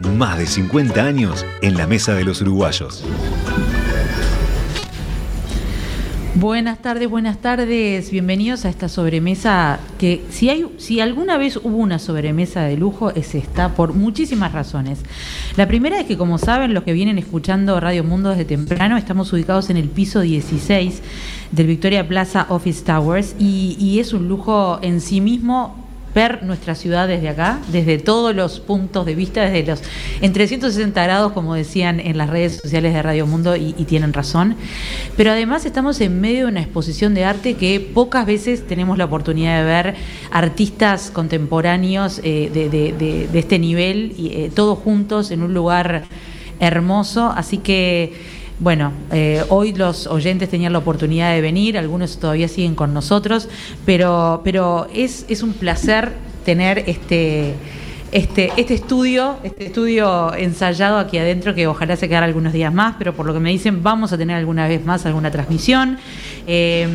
Más de 50 años en la mesa de los uruguayos. Buenas tardes, buenas tardes. Bienvenidos a esta sobremesa que si hay si alguna vez hubo una sobremesa de lujo es esta por muchísimas razones. La primera es que como saben los que vienen escuchando Radio Mundo desde temprano, estamos ubicados en el piso 16 del Victoria Plaza Office Towers y, y es un lujo en sí mismo ver nuestra ciudad desde acá, desde todos los puntos de vista, desde los en 360 grados, como decían en las redes sociales de Radio Mundo, y, tienen razón. Pero además estamos en medio de una exposición de arte que pocas veces tenemos la oportunidad de ver artistas contemporáneos eh, de, este nivel, y, eh, todos juntos en un lugar hermoso. Así que bueno, eh, hoy los oyentes tenían la oportunidad de venir, algunos todavía siguen con nosotros, pero, pero es, es un placer tener este, este, este estudio, este estudio ensayado aquí adentro, que ojalá se quedara algunos días más, pero por lo que me dicen, vamos a tener alguna vez más alguna transmisión. Eh,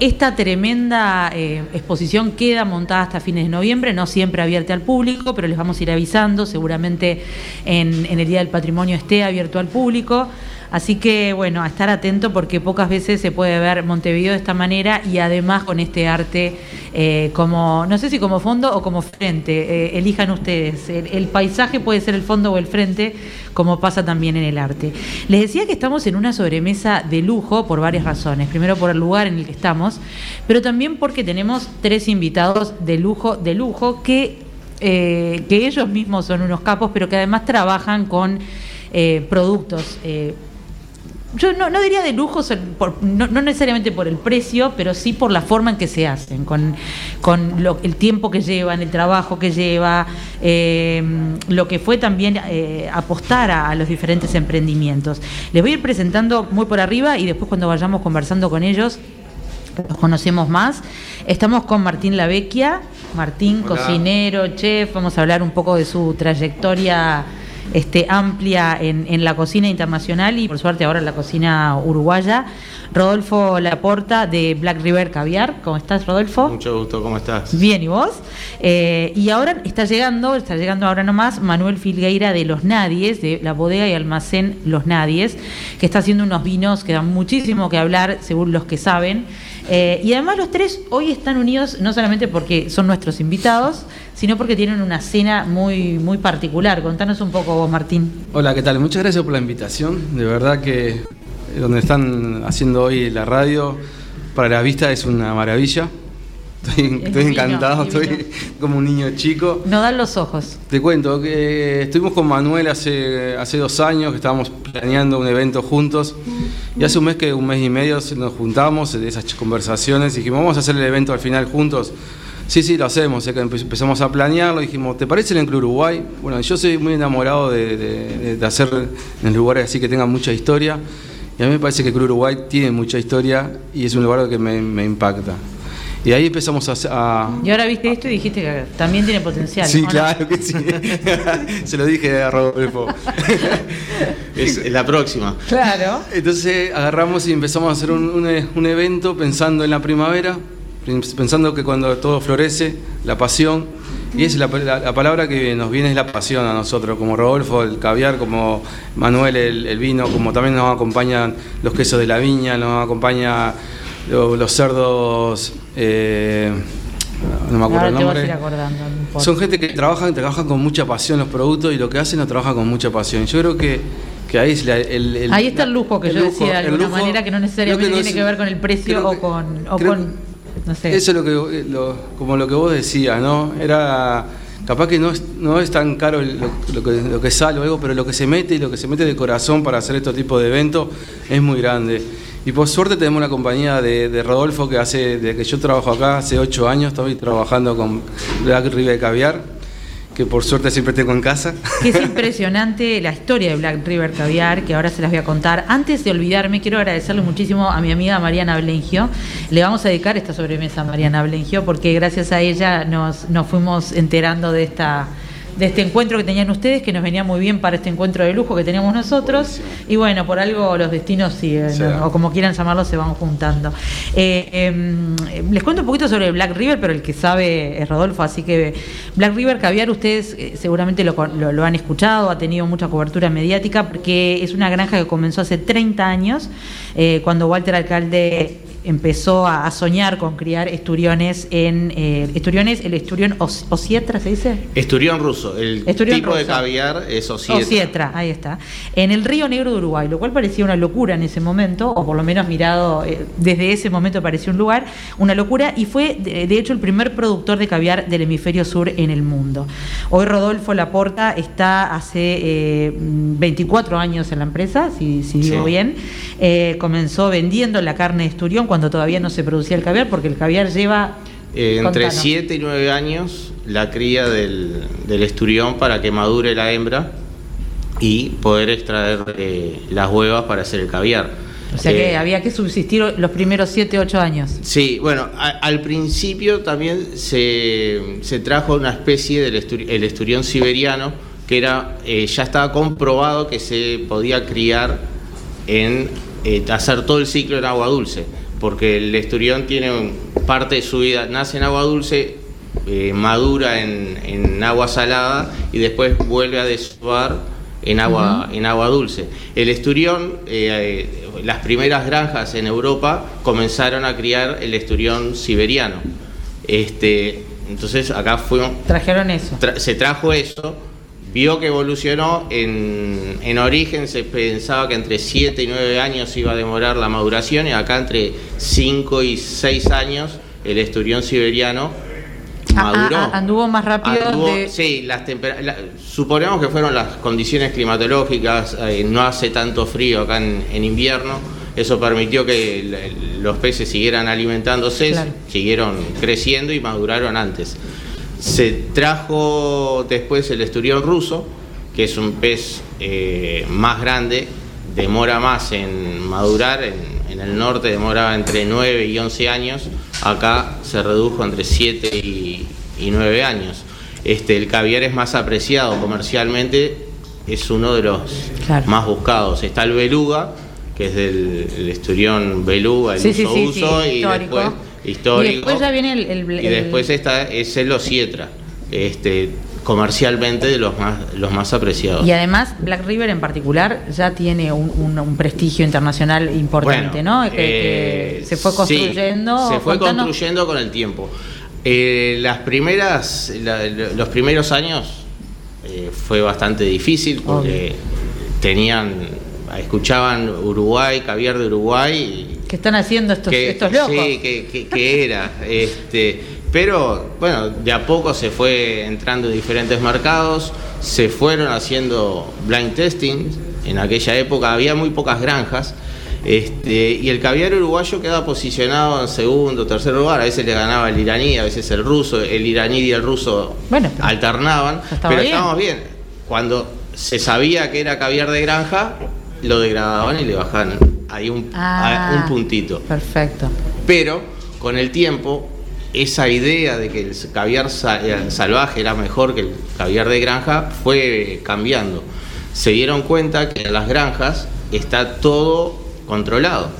esta tremenda eh, exposición queda montada hasta fines de noviembre, no siempre abierta al público, pero les vamos a ir avisando, seguramente en, el Día del Patrimonio esté abierto al público. Así que bueno, a estar atento porque pocas veces se puede ver Montevideo de esta manera y además con este arte eh, como, no sé si como fondo o como frente, eh, elijan ustedes. El, paisaje puede ser el fondo o el frente, como pasa también en el arte. Les decía que estamos en una sobremesa de lujo por varias razones. Primero por el lugar en el que estamos, pero también porque tenemos tres invitados de lujo, de lujo, que, eh, que ellos mismos son unos capos, pero que además trabajan con productos yo no, no, diría de lujos, por, no, no, necesariamente por el precio, pero sí por la forma en que se hacen, con, con lo, el tiempo que llevan, el trabajo que lleva, eh, lo que fue también eh, apostar a, a, los diferentes emprendimientos. Les voy a ir presentando muy por arriba y después cuando vayamos conversando con ellos, los conocemos más. Estamos con Martín Lavecchia, Martín, Hola. cocinero, chef, vamos a hablar un poco de su trayectoria este, amplia en, en, la cocina internacional y por suerte ahora en la cocina uruguaya. Rodolfo Laporta de Black River Caviar. ¿Cómo estás, Rodolfo? Mucho gusto, ¿cómo estás? Bien, ¿y vos? Eh, y ahora está llegando, está llegando ahora nomás Manuel Filgueira de Los Nadies, de la bodega y almacén Los Nadies, que está haciendo unos vinos que dan muchísimo que hablar, según los que saben. Eh, y además los tres hoy están unidos no solamente porque son nuestros invitados, sino porque tienen una cena muy, muy particular. Contanos un poco vos, Martín. Hola, ¿qué tal? Muchas gracias por la invitación. De verdad que donde están haciendo hoy la radio, para la vista es una maravilla. Estoy, estoy divino, encantado, estoy como un niño chico. No dan los ojos. Te cuento que estuvimos con Manuel hace, hace dos años, que estábamos planeando un evento juntos. Y hace un mes que un mes y medio nos juntamos de esas conversaciones y dijimos, vamos a hacer el evento al final juntos. Sí, sí, lo hacemos. que empezamos a planearlo. Dijimos, ¿te parece el Enclo Uruguay? Bueno, yo soy muy enamorado de, de, de hacer en lugares así que tengan mucha historia. Y a mí me parece que el Club Uruguay tiene mucha historia y es un lugar que me, me impacta. Y ahí empezamos a, a, Y ahora viste esto y dijiste que también tiene potencial. Sí, claro que sí. Se lo dije a Rodolfo. es la próxima. Claro. Entonces agarramos y empezamos a hacer un, un, un evento pensando en la primavera, pensando que cuando todo florece, la pasión, y es la, la, la, palabra que nos viene es la pasión a nosotros, como Rodolfo, el caviar, como Manuel, el, el, vino, como también nos acompañan los quesos de la viña, nos acompaña los, los cerdos. Eh, no me acuerdo Ahora el nombre. Acordando, no Son gente que trabajan, trabajan con mucha pasión los productos y lo que hacen lo trabajan con mucha pasión. Yo creo que, que ahí es la, el, el, Ahí está el lujo que yo lujo, decía de alguna lujo, manera que no necesariamente que no tiene que ver con el precio o con. O con no sé. Eso es lo que, lo, como lo que vos decías, ¿no? Era capaz que no es, no es tan caro lo, lo, que, lo que sale o algo, pero lo que se mete y lo que se mete de corazón para hacer estos tipos de eventos es muy grande. Y por suerte tenemos una compañía de, Rodolfo que hace, de que yo trabajo acá hace ocho años, estoy trabajando con Black River Caviar. que por suerte siempre tengo en casa. Que es impresionante la historia de Black River Caviar, que ahora se las voy a contar. Antes de olvidarme, quiero agradecerle muchísimo a mi amiga Mariana Blengio. Le vamos a dedicar esta sobremesa a Mariana Blengio, porque gracias a ella nos, nos fuimos enterando de esta de este encuentro que tenían ustedes, que nos venía muy bien para este encuentro de lujo que teníamos nosotros. Y bueno, por algo los destinos o como quieran llamarlo, se van juntando. Eh, em, les cuento un poquito sobre Black River, pero el que sabe es Rodolfo, así que Black River Caviar, ustedes eh, seguramente lo, lo, han escuchado, ha tenido mucha cobertura mediática, porque es una granja que comenzó hace 30 años, eh, cuando Walter Alcalde empezó a, soñar con criar esturiones en eh, esturiones, el esturión osietra se dice. Esturión ruso, el tipo de caviar es osietra. Osietra, ahí está. En el río Negro de Uruguay, lo cual parecía una locura en ese momento, o por lo menos mirado eh, desde ese momento parecía un lugar, una locura, y fue de, hecho el primer productor de caviar del hemisferio sur en el mundo. Hoy Rodolfo Laporta está hace 24 eh, años en la empresa, si, digo bien. comenzó vendiendo la carne de esturión cuando todavía no se producía el caviar, porque el caviar lleva... Eh, entre 7 y 9 años la cría del, esturión para que madure la hembra y poder extraer eh, las huevas para hacer el caviar. O sea que eh, había que subsistir los primeros 7, 8 años. Sí, bueno, al principio también se, se, trajo una especie del el esturión siberiano que era ya estaba comprobado que se podía criar en hacer todo el ciclo en agua dulce porque el esturión tiene parte de su vida, nace en agua dulce, eh, madura en, agua salada y después vuelve a desovar en agua, en agua dulce. El esturión, eh, eh, las primeras granjas en Europa comenzaron a criar el esturión siberiano. Este, entonces acá fue... Trajeron eso. se trajo eso vio que evolucionó, en, en, origen se pensaba que entre 7 y 9 años iba a demorar la maduración y acá entre 5 y 6 años el esturión siberiano ah, ah, maduró. Ah, anduvo más rápido. Sí, las suponemos que fueron las condiciones climatológicas, eh, no hace tanto frío acá en, invierno, eso permitió que los peces siguieran alimentándose, siguieron creciendo y maduraron antes. Se trajo después el esturión ruso, que es un pez eh, más grande, demora más en madurar, en, el norte demoraba entre 9 y 11 años, acá se redujo entre 7 y, 9 años. Este, el caviar es más apreciado comercialmente, es uno de los más buscados. Está el beluga, que es del esturión beluga, el uso uso, y después histórico. Y después ya viene el, y después está, es el Osietra, este, comercialmente de los más, los más apreciados. Y además Black River en particular ya tiene un, prestigio internacional importante, ¿no? Que, eh, se fue construyendo. se fue construyendo con el tiempo. Eh, las primeras, los primeros años eh, fue bastante difícil porque tenían, escuchaban Uruguay, caviar de Uruguay ¿Qué están haciendo estos, estos locos? Sí, que, era. Este, pero bueno, de a poco se fue entrando en diferentes mercados, se fueron haciendo blind testing. En aquella época había muy pocas granjas. Este, y el caviar uruguayo quedaba posicionado en segundo, tercer lugar. A veces le ganaba el iraní, a veces el ruso. El iraní y el ruso alternaban. pero estábamos bien. Cuando se sabía que era caviar de granja, lo degradaban y le bajaban ahí un, ah, un puntito. Perfecto. Pero con el tiempo, esa idea de que el caviar salvaje era mejor que el caviar de granja fue cambiando. Se dieron cuenta que en las granjas está todo controlado.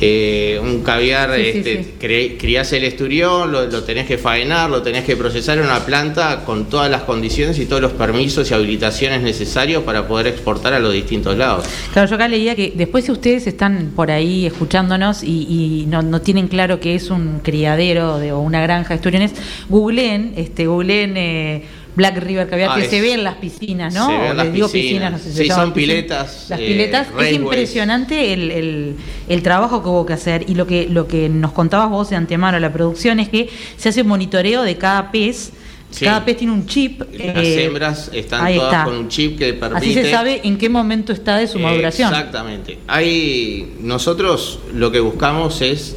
Eh, un caviar, este, criás el esturión, lo, tenés que faenar, lo tenés que procesar en una planta con todas las condiciones y todos los permisos y habilitaciones necesarios para poder exportar a los distintos lados. Claro, yo acá leía que después si ustedes están por ahí escuchándonos y, no, tienen claro que es un criadero de, o una granja de esturiones, googleen, este, googleen eh, Black River que ah, se ve en las piscinas, ¿no? Se las digo piscinas, no sé si sí, son piletas. Las piletas. Eh, es impresionante el, trabajo que hubo que hacer y lo que, lo que nos contabas vos de antemano la producción es que se hace monitoreo de cada pez. Cada pez tiene un chip. Las eh, hembras están todas con un chip que permite. Así se sabe en qué momento está de su maduración. Exactamente. Hay, nosotros lo que buscamos es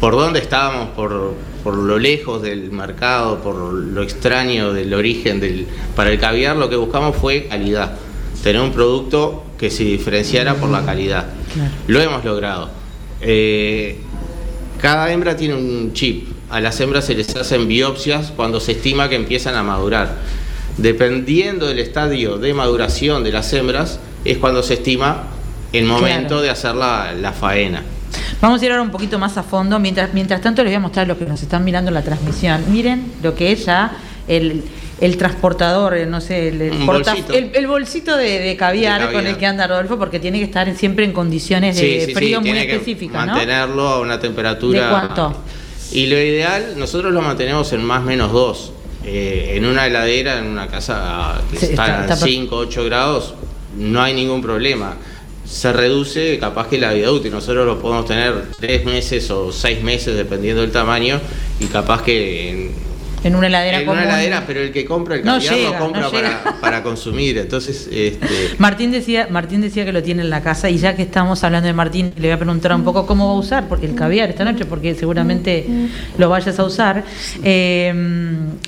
por dónde estábamos, por, por lo lejos del mercado, por lo extraño del origen del. Para el caviar lo que buscamos fue calidad. Tener un producto que se diferenciara por la calidad. Lo hemos logrado. Eh, cada hembra tiene un chip. A las hembras se les hacen biopsias cuando se estima que empiezan a madurar. Dependiendo del estadio de maduración de las hembras, es cuando se estima el momento de hacer la, faena. Vamos a ir ahora un poquito más a fondo. Mientras, mientras tanto, les voy a mostrar a los que nos están mirando la transmisión. Miren lo que es ya el, transportador, eh, no sé, el, bolsito, de, caviar con el que anda Rodolfo, porque tiene que estar siempre en condiciones de frío muy específicas. Mantenerlo a una temperatura. ¿De cuánto? Y lo ideal, nosotros lo mantenemos en más o menos 2. Eh, en una heladera, en una casa que está, a 5, 8 grados, no hay ningún problema. Se reduce capaz que la vida útil. Nosotros lo podemos tener 3 meses o 6 meses dependiendo del tamaño y capaz que en una heladera En una heladera, pero el que compra el caviar lo compra para, consumir. Entonces, este... Martín decía, Martín decía que lo tiene en la casa y ya que estamos hablando de Martín, le voy a preguntar un poco cómo va a usar porque el caviar esta noche, porque seguramente lo vayas a usar. Eh,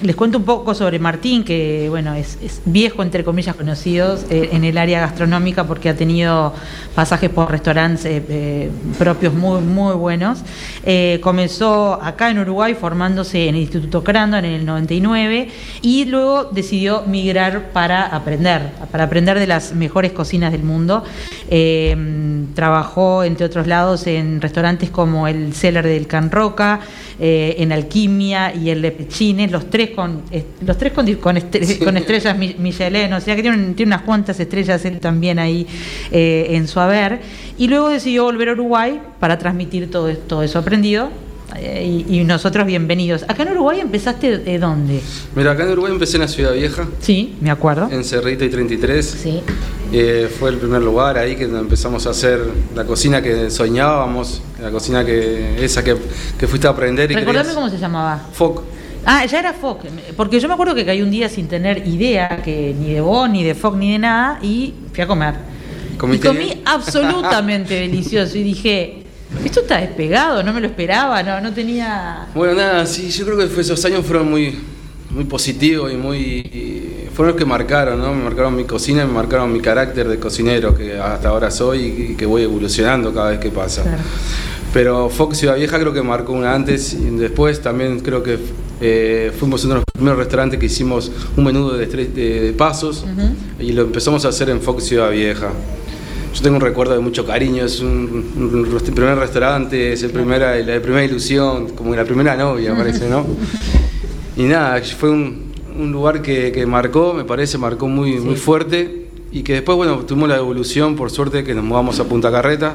les cuento un poco sobre Martín, que bueno, es, viejo entre comillas conocidos eh, en el área gastronómica porque ha tenido pasajes por restaurantes eh, propios muy, muy buenos. comenzó acá en Uruguay formándose en el Instituto Crando en el 99 y luego decidió migrar para aprender, para aprender de las mejores cocinas del mundo. Eh, trabajó, entre otros lados, en restaurantes como el Cellar del Can Roca, eh, en Alquimia y el de Pechines, los tres con los tres con, con, estrellas Michelin, o sea que tiene, unas cuantas estrellas él también ahí eh, en su haber. Y luego decidió volver a Uruguay para transmitir todo, todo eso aprendido eh, y, nosotros bienvenidos. ¿Acá en Uruguay empezaste de dónde? Mira, acá en Uruguay empecé en la Ciudad Vieja. Sí, me acuerdo. En Cerrito y 33. Sí. Eh, fue el primer lugar ahí que empezamos a hacer la cocina que soñábamos, la cocina que esa que, fuiste a aprender. Y Recordame cómo se llamaba. FOC. Ah, ya era FOC, porque yo me acuerdo que caí un día sin tener idea que ni de vos, ni de FOC, ni de nada, y fui a comer. Y comí absolutamente delicioso y dije, esto está despegado, no me lo esperaba, no, no tenía. Bueno, nada, sí, yo creo que esos años fueron muy, muy positivos y muy. fueron los que marcaron, ¿no? Me marcaron mi cocina, me marcaron mi carácter de cocinero, que hasta ahora soy y que voy evolucionando cada vez que pasa. Pero Fox Ciudad Vieja creo que marcó un antes y después también creo que eh, fuimos uno de los primeros restaurantes que hicimos un menú de, pasos y lo empezamos a hacer en Fox Ciudad Vieja. Yo tengo un recuerdo de mucho cariño, es un, primer restaurante, es el primera, la primera ilusión, como la primera novia, parece, ¿no? Y nada, fue un, lugar que, marcó, me parece, marcó muy, muy fuerte y que después, bueno, tuvimos la evolución, por suerte, que nos mudamos a Punta Carreta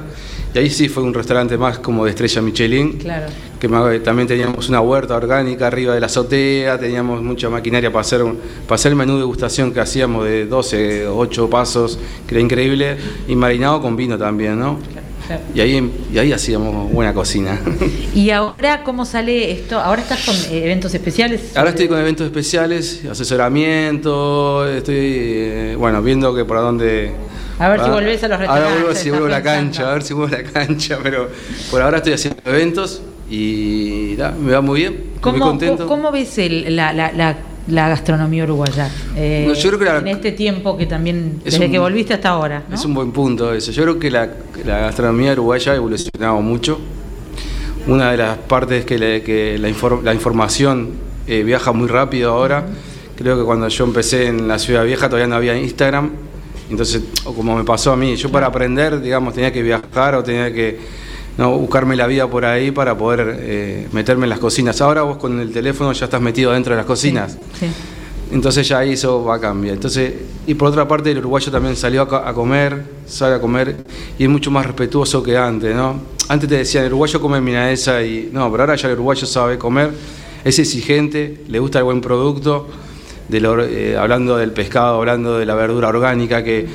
y ahí sí fue un restaurante más como de estrella Michelin. Claro. Que también teníamos una huerta orgánica arriba de la azotea, teníamos mucha maquinaria para hacer, para hacer el menú de degustación que hacíamos de 12, 8 pasos, que era increíble, y marinado con vino también, ¿no? Claro. Y ahí, y ahí hacíamos buena cocina. ¿Y ahora cómo sale esto? ¿Ahora estás con eventos especiales? Ahora estoy con eventos especiales, asesoramiento, estoy, eh, bueno, viendo que por dónde a ver si volvés a los restaurantes. Ahora vuelvo si vuelvo a la cancha, a ver si vuelvo a la cancha, pero por ahora estoy haciendo eventos y me va muy bien, ¿Cómo, muy contento. ¿Cómo ves la, gastronomía uruguaya? Eh, yo creo que en este tiempo que también, desde que volviste hasta ahora. Es un buen punto eso. Yo creo que la, gastronomía uruguaya ha evolucionado mucho. Una de las partes es que, la, información eh, viaja muy rápido ahora. Creo que cuando yo empecé en la ciudad vieja todavía no había Instagram entonces, o como me pasó a mí, yo para aprender, digamos, tenía que viajar o tenía que no, buscarme la vida por ahí para poder eh, meterme en las cocinas. Ahora vos con el teléfono ya estás metido dentro de las cocinas. Sí, Entonces ya eso va a cambiar. Entonces, y por otra parte el uruguayo también salió a, comer, sale a comer y es mucho más respetuoso que antes, ¿no? Antes te decían el uruguayo come milanesa y no, pero ahora ya el uruguayo sabe comer, es exigente, le gusta el buen producto eh, hablando del pescado, hablando de la verdura orgánica, que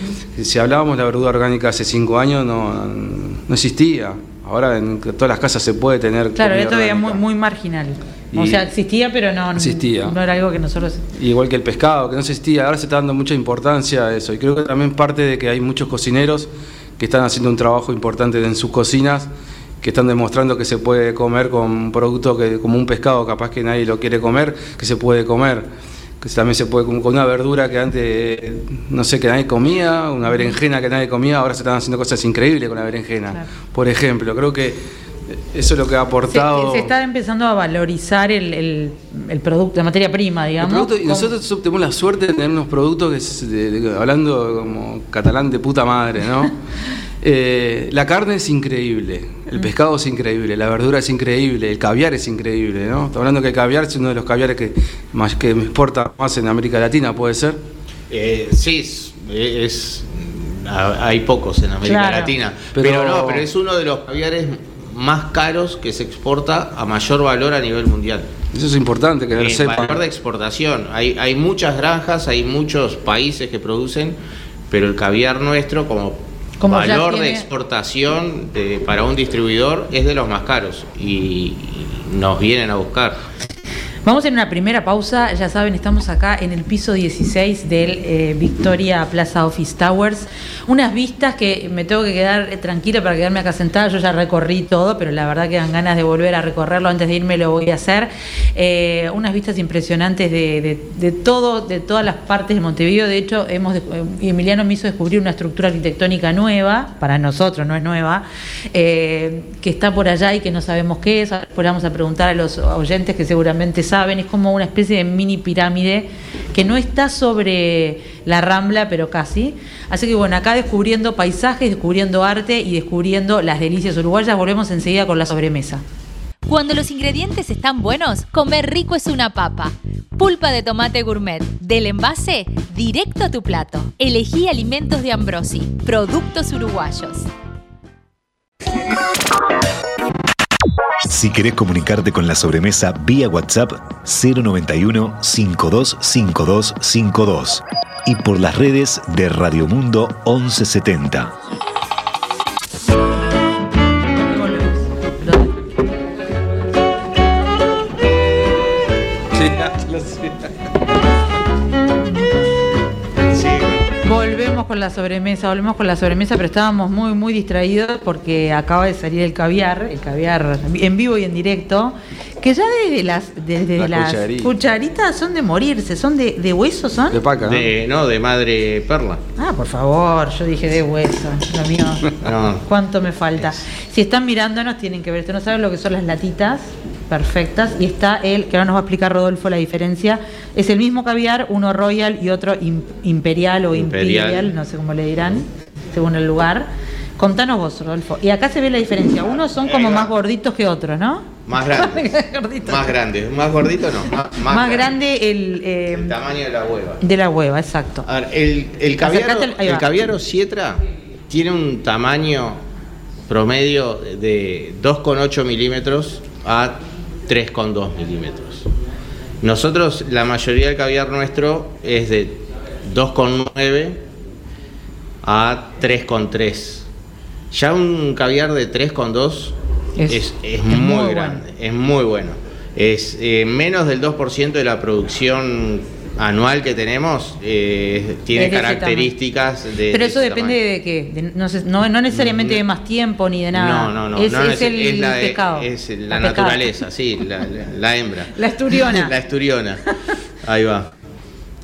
si hablábamos de la verdura orgánica hace cinco años no, no existía. Ahora en todas las casas se puede tener. Claro, era todavía muy, muy marginal. o sea, existía, pero no, existía. no era algo que nosotros. Igual que el pescado, que no existía. Ahora se está dando mucha importancia a eso. Y creo que también parte de que hay muchos cocineros que están haciendo un trabajo importante en sus cocinas que están demostrando que se puede comer con un producto que, como un pescado, capaz que nadie lo quiere comer, que se puede comer. Que también se puede con una verdura que antes, no sé, que nadie comía, una berenjena que nadie comía, ahora se están haciendo cosas increíbles con la berenjena. Por ejemplo, creo que eso es lo que ha aportado. Se, está empezando a valorizar el, el, producto, la materia prima, digamos. y nosotros tenemos la suerte de tener unos productos que, hablando como catalán de puta madre, ¿no? Eh, la carne es increíble, el mm. pescado es increíble, la verdura es increíble, el caviar es increíble, ¿no? Estamos hablando que el caviar es uno de los caviares que más que exporta más en América Latina, ¿puede ser? Eh, sí, es, hay pocos en América Latina, pero, no, pero es uno de los caviares más caros que se exporta a mayor valor a nivel mundial. Eso es importante que lo eh, Valor de exportación. Hay, hay muchas granjas, hay muchos países que producen, pero el caviar nuestro como, valor de exportación para un distribuidor es de los más caros y nos vienen a buscar. Vamos en una primera pausa, ya saben, estamos acá en el piso 16 del eh, Victoria Plaza Office Towers. Unas vistas que me tengo que quedar eh, tranquila para quedarme acá sentada, yo ya recorrí todo, pero la verdad que dan ganas de volver a recorrerlo, antes de irme lo voy a hacer. Eh, unas vistas impresionantes de, todo, de todas las partes de Montevideo, de hecho, hemos, Emiliano me hizo descubrir una estructura arquitectónica nueva, para nosotros no es nueva, que está por allá y que no sabemos qué es, ahora vamos a preguntar a los oyentes que seguramente saben, es como una especie de mini pirámide que no está sobre la rambla, pero casi. Así que bueno, acá descubriendo paisajes, descubriendo arte y descubriendo las delicias uruguayas, volvemos enseguida con la sobremesa. Cuando los ingredientes están buenos, comer rico es una papa. Pulpa de tomate gourmet, del envase directo a tu plato. Elegí alimentos de Ambrosi, productos uruguayos. Si querés comunicarte con la sobremesa vía WhatsApp 091 525252 y por las redes de Radio Mundo 1170. Con la sobremesa, volvemos con la sobremesa, pero estábamos muy, muy distraídos porque acaba de salir el caviar, el caviar en vivo y en directo, que ya desde las, desde las cucharitas son de morirse, son de, de hueso, son. De paca, ¿no? De, madre perla. Ah, por favor, yo dije de hueso, lo mío. ¿Cuánto me falta? Si están mirándonos, tienen que ver, ustedes no saben lo que son las latitas perfectas. Y está el, que ahora nos va a explicar Rodolfo la diferencia. Es el mismo caviar, uno royal y otro imperial o imperial. no sé cómo le dirán, según el lugar. Contanos vos, Rodolfo. Y acá se ve la diferencia. Unos son como más gorditos que otros, ¿no? Más grandes. más grandes. Más gordito no. Más, grande, el, eh, el, tamaño de la hueva. De la hueva, exacto. A ver, el, el caviar, el caviar Sietra tiene un tamaño promedio de 2,8 milímetros a 3,2 milímetros. Nosotros, la mayoría del caviar nuestro es de 2,9 a 3,3. Ya un caviar de 3,2 es, es, muy, grande, es muy bueno. Es eh, menos del 2% de la producción anual que tenemos eh, tiene características de. Pero eso depende de qué. no, necesariamente de más tiempo ni de nada. No, no, no. Es, el la, pescado. Es la, naturaleza, sí, la, hembra. La esturiona. la esturiona. Ahí va.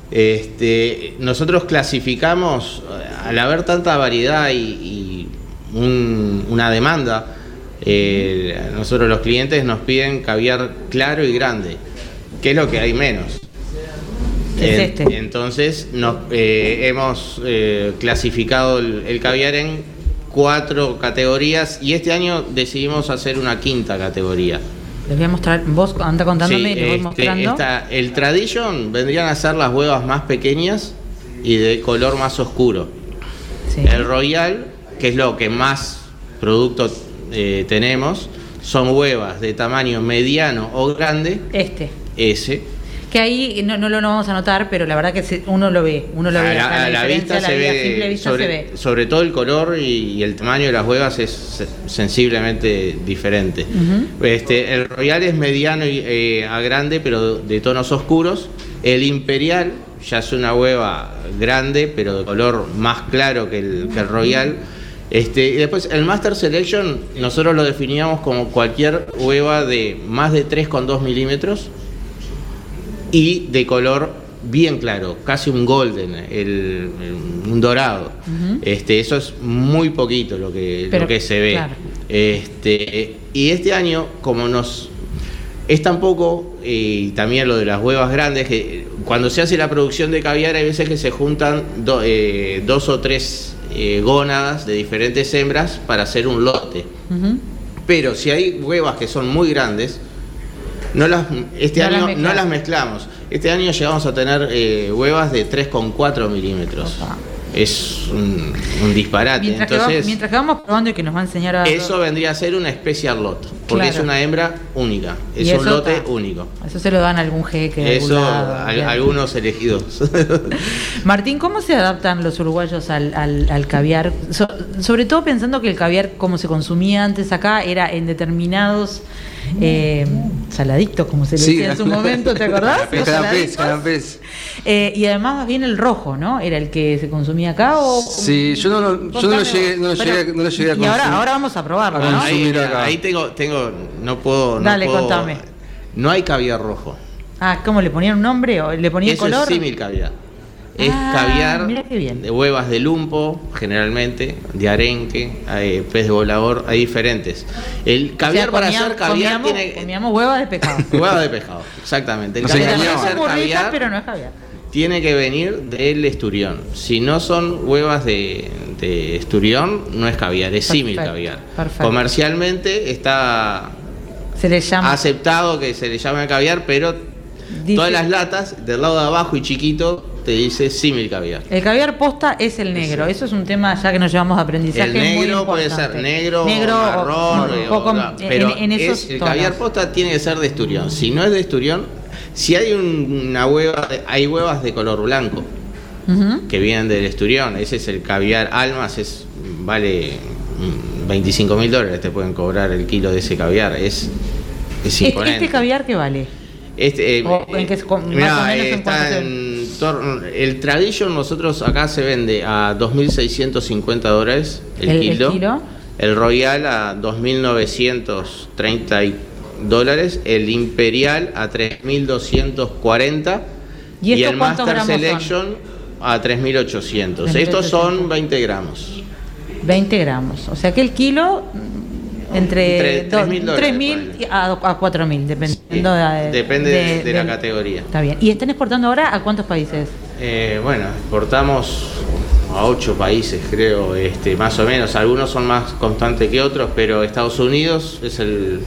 Este, nosotros clasificamos, al haber tanta variedad y, una demanda, eh, nosotros los clientes nos piden caviar claro y grande, que es lo que hay menos. Este. Entonces nos, eh, hemos eh, clasificado el, caviar en cuatro categorías y este año decidimos hacer una quinta categoría. Les voy a mostrar, vos anda contándome, les voy este, mostrando. el Tradition vendrían a ser las huevas más pequeñas y de color más oscuro. El Royal, que es lo que más producto eh, tenemos, son huevas de tamaño mediano o grande. Este. Ese que ahí no, no lo vamos a notar, pero la verdad que uno lo ve, uno lo ve. A la, vista, se, ve, sobre, todo el color y, el tamaño de las huevas es sensiblemente diferente. este, el Royal es mediano y, eh, a grande, pero de tonos oscuros. El Imperial ya es una hueva grande, pero de color más claro que el, Royal. Este, y después el Master Selection nosotros lo definíamos como cualquier hueva de más de 3,2 milímetros y de color bien claro, casi un golden, el, un dorado. este, eso es muy poquito lo que, lo que se ve. Este, y este año, como nos es tampoco, y también lo de las huevas grandes, que cuando se hace la producción de caviar hay veces que se juntan eh, dos o tres eh, gónadas de diferentes hembras para hacer un lote. Pero si hay huevas que son muy grandes, no las, este año no las mezclamos. Este año llegamos a tener eh, huevas de 3,4 milímetros. Es un, disparate. Mientras, Entonces, que mientras que vamos probando y que nos va a enseñar a... Eso vendría a ser una special lot, porque es una hembra única, es un lote único. Eso se lo dan a algún jeque. Eso, algunos elegidos. Martín, ¿cómo se adaptan los uruguayos al, caviar? sobre todo pensando que el caviar, como se consumía antes acá, era en determinados eh, saladictos, como se le decía en su momento, ¿te acordás? Cada pez. Eh, y además más bien el rojo, ¿no? Era el que se consumía acá o... Sí, yo no, lo, yo no lo llegué, no lo llegué, no lo llegué a consumir. Y ahora, ahora vamos a probarlo, ¿no? Ahí, ahí, tengo, tengo, no puedo... Dale, no puedo, contame. No hay caviar rojo. Ah, ¿cómo le ponían un nombre o le ponían Eso color? Es símil caviar. Es ah, caviar de huevas de lumpo, generalmente, de arenque, hay pez de volador, hay diferentes. El caviar para hacer caviar tiene. Comíamos huevas de pescado. huevas de pescado, exactamente. El caviar para hacer caviar. pero no es caviar tiene que venir del esturión. Si no son huevas de, esturión, no es caviar, es símil caviar. Comercialmente está se le llama. aceptado que se le llame caviar, pero todas las latas del lado de abajo y chiquito te dice símil caviar. El caviar posta es el negro. Eso es un tema ya que nos llevamos a aprendizaje. El negro puede ser negro, negro marrón, pero el caviar posta tiene que ser de esturión. Si no es de esturión, si hay una hueva, hay huevas de color blanco que vienen del esturión, ese es el caviar almas, es vale 25 mil dólares te pueden cobrar el kilo de ese caviar, es, es imponente. ¿Este caviar qué vale? Este, eh, el Tradition nosotros acá se vende a 2.650 dólares el, kilo. el Royal a 2.930 dólares, el Imperial a 3.240 y, el Master Selection a 3.800. Estos son 20 gramos. 20 gramos. O sea que el kilo entre, 3.000 a, a 4.000, dependiendo de, Depende de, la categoría. Está bien. ¿Y están exportando ahora a cuántos países? Eh, bueno, exportamos a 8 países, creo, este, más o menos. Algunos son más constantes que otros, pero Estados Unidos es el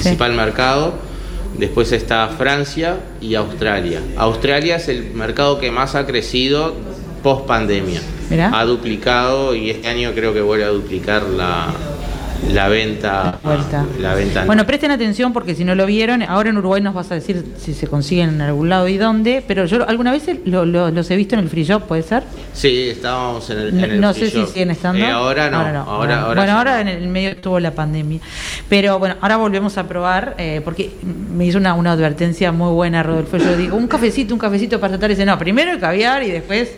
principal mercado. Después está Francia y Australia. Australia es el mercado que más ha crecido post pandemia. Ha duplicado y este año creo que vuelve a duplicar la, la venta, la venta. Bueno, presten atención porque si no lo vieron, ahora en Uruguay nos vas a decir si se consiguen en algún lado y dónde, pero yo alguna vez los he visto en el free shop, ¿puede ser? Sí, estábamos en el, en No, sé si siguen estando. Eh, ahora, no, ahora bueno, ahora en el medio estuvo la pandemia. Pero bueno, ahora volvemos a probar, eh, porque me hizo una, una advertencia muy buena, Rodolfo. Yo digo, un cafecito, un cafecito para tratar. Dice, no, primero el caviar y después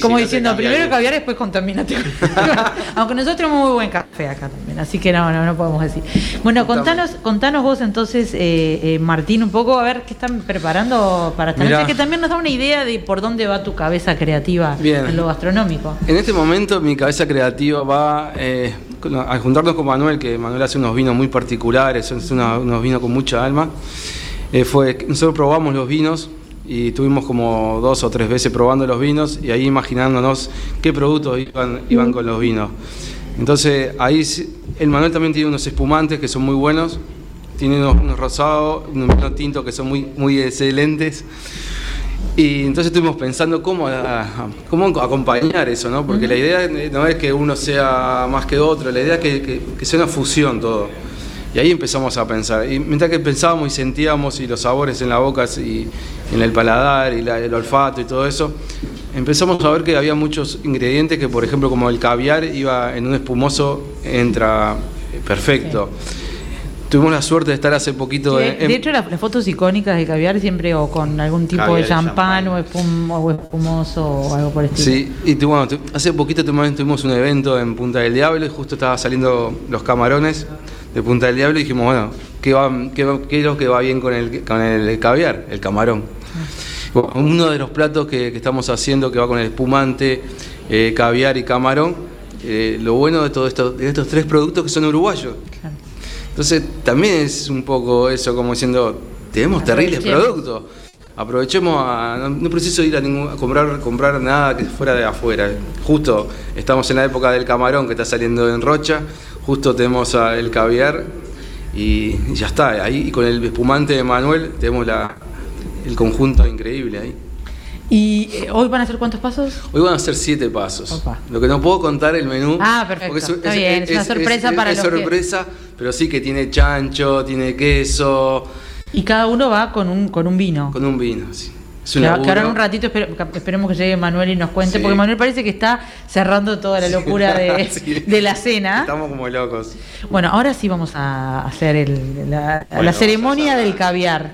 como diciendo, primero caviar, después contaminate. Aunque nosotros tenemos muy buen café acá también, así que no, no, no podemos decir. Bueno, contanos, contanos vos entonces, eh, eh, Martín, un poco a ver qué están preparando para esta noche, que también nos da una idea de por dónde va tu cabeza creativa en lo gastronómico. En este momento mi cabeza creativa va eh, a juntarnos con Manuel, que Manuel hace unos vinos muy particulares, son unos, vinos con mucha alma. fue, nosotros probamos los vinos y estuvimos como dos o tres veces probando los vinos y ahí imaginándonos qué productos iban, iban con los vinos. Entonces ahí el Manuel también tiene unos espumantes que son muy buenos, tiene unos, rosados, unos vinos tintos que son muy, muy excelentes. Y entonces estuvimos pensando cómo, cómo acompañar eso, ¿no? Porque la idea no es que uno sea más que otro, la idea es que, que sea una fusión todo. Y ahí empezamos a pensar. Y mientras que pensábamos y sentíamos y los sabores en la boca y en el paladar y el olfato y todo eso, empezamos a ver que había muchos ingredientes que, por ejemplo, como el caviar iba en un espumoso, entra perfecto. Tuvimos la suerte de estar hace poquito sí, en, De hecho, las, fotos icónicas de caviar siempre o con algún tipo de champán o, espumoso o algo por el estilo. Sí, y bueno, hace poquito tuvimos un evento en Punta del Diablo y justo estaba saliendo los camarones de Punta del Diablo y dijimos, bueno, ¿qué, va, qué, es lo que va bien con el, con el caviar? El camarón. uno de los platos que, estamos haciendo que va con el espumante, eh, caviar y camarón, eh, lo bueno de todos esto, de estos tres productos que son uruguayos. Entonces también es un poco eso como diciendo, tenemos terribles productos. Aprovechemos a, no, preciso ir a, ningún, comprar, comprar nada que fuera de afuera. Justo estamos en la época del camarón que está saliendo en Rocha, justo tenemos el caviar y, ya está. Ahí con el espumante de Manuel tenemos la, el conjunto increíble ahí. ¿Y eh, hoy van a ser cuántos pasos? Hoy van a ser siete pasos. Lo que no puedo contar el menú. Ah, perfecto. Es, Está bien, es, una sorpresa para es sorpresa, pero sí que tiene chancho, tiene queso. Y cada uno va con un, con un vino. Con un vino, sí. Que, ahora en un ratito esperemos que llegue Manuel y nos cuente, porque Manuel parece que está cerrando toda la locura de, de, la cena. Estamos como locos. Bueno, ahora sí vamos a hacer el, la, la ceremonia del caviar.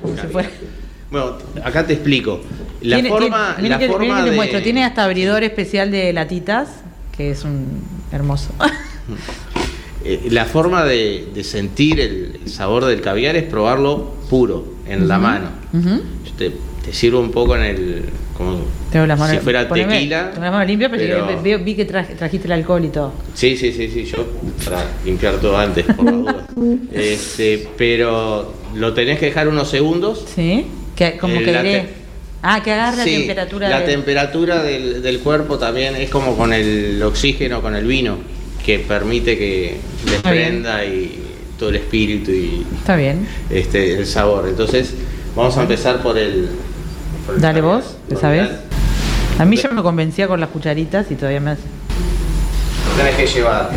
Bueno, acá te explico. La forma, la forma de... Tiene hasta abridor especial de latitas, que es un hermoso. Eh, la forma de, sentir el, sabor del caviar es probarlo puro, en la mano. Yo te, sirvo un poco en el. como si fuera tequila. Tengo las manos limpias, pero, vi que trajiste el alcohol y todo. Sí, sí, sí, sí, yo para limpiar todo antes, por la duda. Este, pero lo tenés que dejar unos segundos. Sí, que, como que Ah, que agarra la temperatura. La temperatura del, del, cuerpo también es como con el oxígeno, con el vino, que permite que desprenda y todo el espíritu y Está bien. Este, el sabor. Entonces, vamos a empezar por el. Dale vos, ¿sabes? A mí ya me convencía con las cucharitas y todavía me hace. Tenés que llevar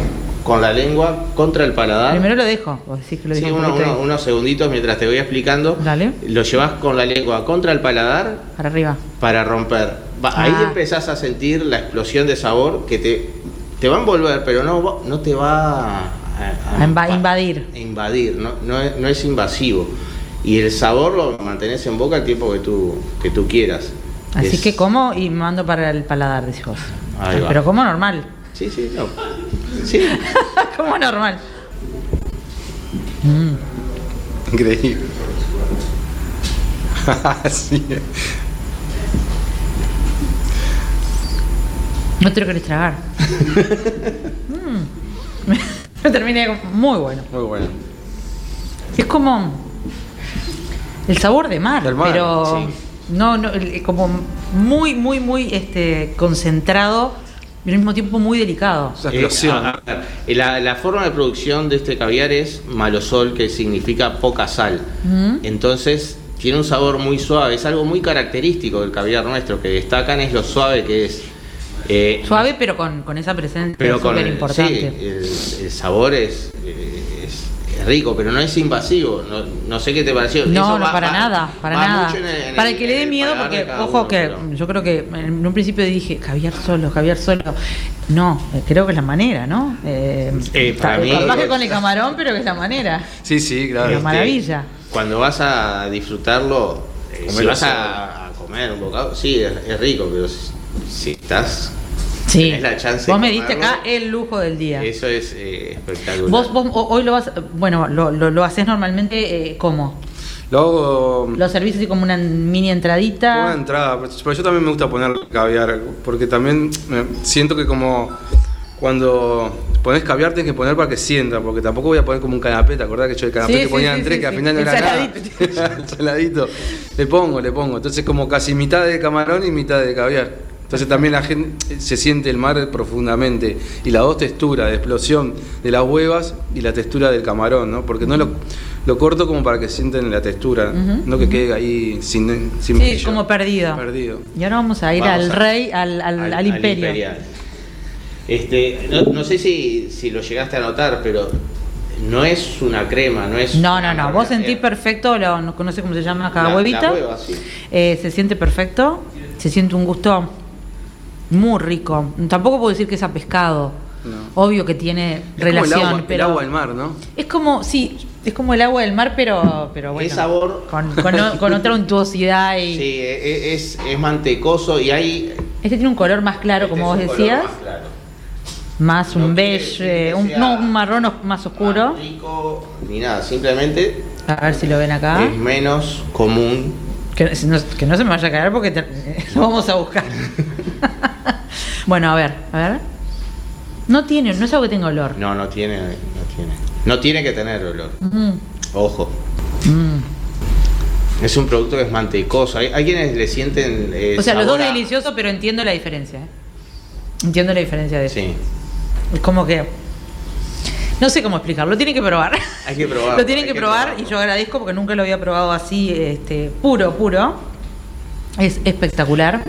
con la lengua contra el paladar. Primero lo dejo, sí, unos segunditos mientras te voy explicando. Dale. Lo llevas con la lengua contra el paladar. Para arriba. Para romper. Ahí ah. empezás a sentir la explosión de sabor que te, te va a envolver, pero no, no te va a, a, invadir. invadir, no, no, es, invasivo. Y el sabor lo mantenés en boca el tiempo que tú, que tú quieras. Así que como y mando para el paladar, decís vos. Pero como normal. Sí, sí, no. Sí. Como normal. Mm. Increíble. sí. No te lo querés tragar. mm. Terminé muy bueno. Muy bueno. Es como el sabor de mar, pero no, no, como muy, muy, muy este, concentrado y al mismo tiempo muy delicado. Eh, la, forma de producción de este caviar es malosol, que significa poca sal. Entonces tiene un sabor muy suave, es algo muy característico del caviar nuestro, que destacan es lo suave que es. Eh, suave pero con, esa presencia súper importante. Sí, el, sabor es, eh, rico, pero no es invasivo. No, no sé qué te pareció. No, no, para nada, para nada. para el que le dé miedo, porque, ojo, que yo creo que en un principio dije, caviar solo, caviar solo. No, eh, creo que es la manera, ¿no? Eh, eh para mí, con el camarón, pero que es la manera. Sí, sí, claro. Es una maravilla. Cuando vas a disfrutarlo, eh, si vas a, comer un bocado, sí, es, rico, pero si estás Sí. la chance. Vos me diste acá el lujo del día. Eso es eh, espectacular. Vos, hoy lo vas, bueno, lo, lo, haces normalmente eh, ¿cómo? Lo hago. Lo servís así como una mini entradita. Una entrada, pero yo también me gusta poner caviar, porque también siento que como cuando pones caviar tienes que poner para que sienta, porque tampoco voy a poner como un canapé, ¿te acordás que yo el canapé que ponía en tres, que al final no era nada? Saladito. le pongo, le pongo. Entonces como casi mitad de camarón y mitad de caviar. Entonces también la gente se siente el mar profundamente y las dos texturas de explosión de las huevas y la textura del camarón, ¿no? Porque no lo, corto como para que sienten la textura, no que quede ahí sin, sin Sí, como perdido. perdido. Y ahora vamos a ir al rey, al, al, imperio. este, no, sé si, si lo llegaste a notar, pero no es una crema, no es. No, no, no. Vos sentís perfecto, lo, no sé cómo se llama cada huevita. Eh, se siente perfecto, se siente un gusto muy rico. Tampoco puedo decir que es a pescado. Obvio que tiene relación. el, agua, pero del mar, ¿no? Es como, sí, Es como el agua del mar, pero, pero bueno. Es sabor. Con, con, otra untuosidad. Y... Sí, e, e, es, es, mantecoso y hay. Este tiene un color más claro, como vos decías. Más, claro. más un beige, un, no, un marrón más oscuro. rico, ni nada, simplemente. A ver si lo ven acá. Es menos común. Que, no, que no se me vaya a caer porque lo vamos a buscar. bueno, a ver, a ver. No tiene, no es algo que tenga olor. No, no tiene, no tiene. No tiene que tener olor. Ojo. Mm. Es un producto que es mantecoso. Hay, quienes le sienten. Eh, o sea, los dos deliciosos, pero entiendo la diferencia. ¿eh? Entiendo la diferencia de eso. Sí. Es como que. No sé cómo explicarlo, lo tienen que probar. Hay que probar. lo tienen que, probar y yo agradezco porque nunca lo había probado así, este, puro, puro. Es espectacular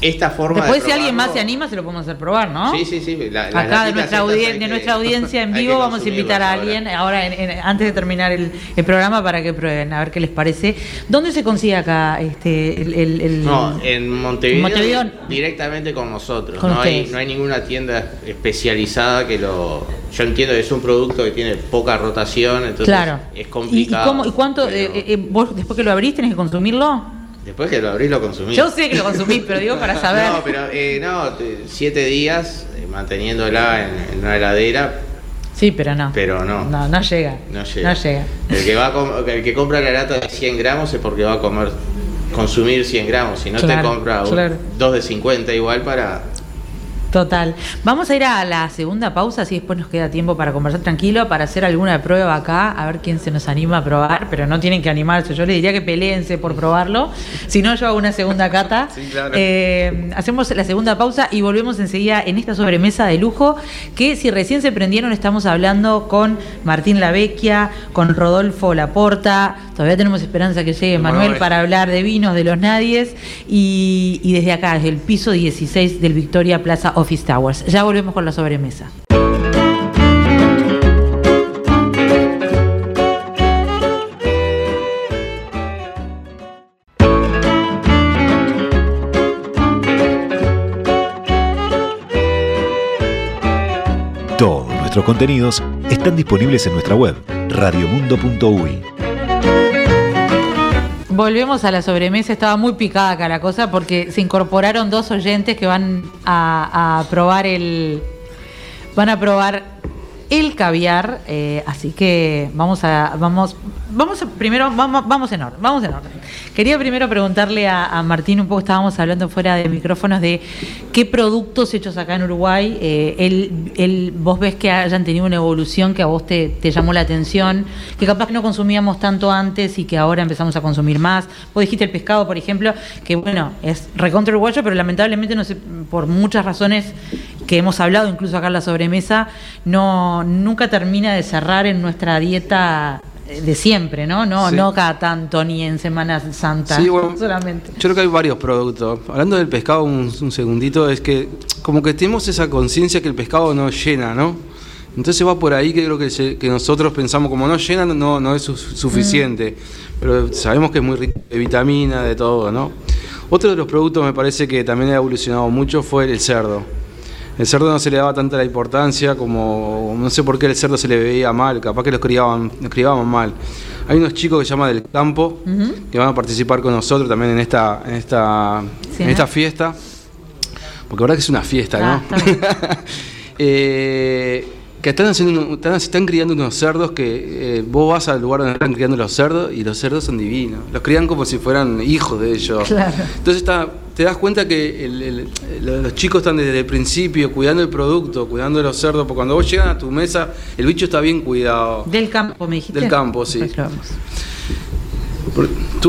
esta forma Después, si alguien más se anima, se lo podemos hacer probar, ¿no? Sí, sí, sí. Acá de nuestra, de nuestra audiencia en vivo vamos a invitar a alguien, ahora, antes de terminar el, programa, para que prueben, a ver qué les parece. ¿Dónde se consigue acá este el, No, en Montevideo, directamente con nosotros. no, hay, no hay ninguna tienda especializada que lo... Yo entiendo que es un producto que tiene poca rotación, entonces es complicado. ¿Y, cómo, y cuánto, eh, eh, vos después que lo abrís tenés que consumirlo? Después que lo abrís lo consumís. Yo sé que lo consumís, pero digo para saber. No, pero eh, no, siete días eh, manteniéndola en, una heladera. Sí, pero no. Pero no. No, no llega. No llega. No llega. El que, va el que compra la lata de 100 gramos es porque va a comer consumir 100 gramos. Si no te compra dos de 50 igual para Total. Vamos a ir a la segunda pausa, así después nos queda tiempo para conversar tranquilo, para hacer alguna prueba acá, a ver quién se nos anima a probar, pero no tienen que animarse. Yo les diría que peleense por probarlo. Si no, yo hago una segunda cata. Eh, hacemos la segunda pausa y volvemos enseguida en esta sobremesa de lujo, que si recién se prendieron, estamos hablando con Martín Lavecchia, con Rodolfo Laporta. Todavía tenemos esperanza que llegue Manuel para hablar de vinos de los nadies. Y, y desde acá, desde el piso 16 del Victoria Plaza Office Towers. Ya volvemos con la sobremesa. Todos nuestros contenidos están disponibles en nuestra web radiomundo.uy. Volvemos a la sobremesa, estaba muy picada acá la cosa porque se incorporaron dos oyentes que van a, a probar el. Van a probar el caviar, eh, así que vamos a, vamos, vamos primero, vamos, vamos en orden, vamos en orden. Quería primero preguntarle a, Martín un poco, estábamos hablando fuera de micrófonos de qué productos hechos acá en Uruguay, eh, vos ves que hayan tenido una evolución que a vos te, llamó la atención, que capaz que no consumíamos tanto antes y que ahora empezamos a consumir más. Vos dijiste el pescado, por ejemplo, que bueno, es recontra uruguayo, pero lamentablemente no sé, por muchas razones que hemos hablado incluso acá en la sobremesa, no nunca termina de cerrar en nuestra dieta de siempre, ¿no? No, no cada tanto ni en Semana Santa. Sí, solamente. Yo creo que hay varios productos. Hablando del pescado un, segundito, es que como que tenemos esa conciencia que el pescado no llena, ¿no? Entonces va por ahí que creo que, que nosotros pensamos como no llena, no, no es suficiente. Mm. Pero sabemos que es muy rico de vitamina, de todo, ¿no? Otro de los productos me parece que también ha evolucionado mucho fue el cerdo. El cerdo no se le daba tanta la importancia como, no sé por qué el cerdo se le veía mal, capaz que los criaban, los criaban mal. Hay unos chicos que se llaman del campo, que van a participar con nosotros también en esta, en esta, en esta fiesta, porque la verdad que es una fiesta, ¿no? Ah, eh, que están, haciendo, están, criando unos cerdos que eh, vos vas al lugar donde están criando los cerdos y los cerdos son divinos. Los crían como si fueran hijos de ellos. Entonces está, te das cuenta que los chicos están desde el principio cuidando el producto, cuidando de los cerdos, porque cuando vos llegan a tu mesa, el bicho está bien cuidado. Del campo, me dijiste. Del campo, sí.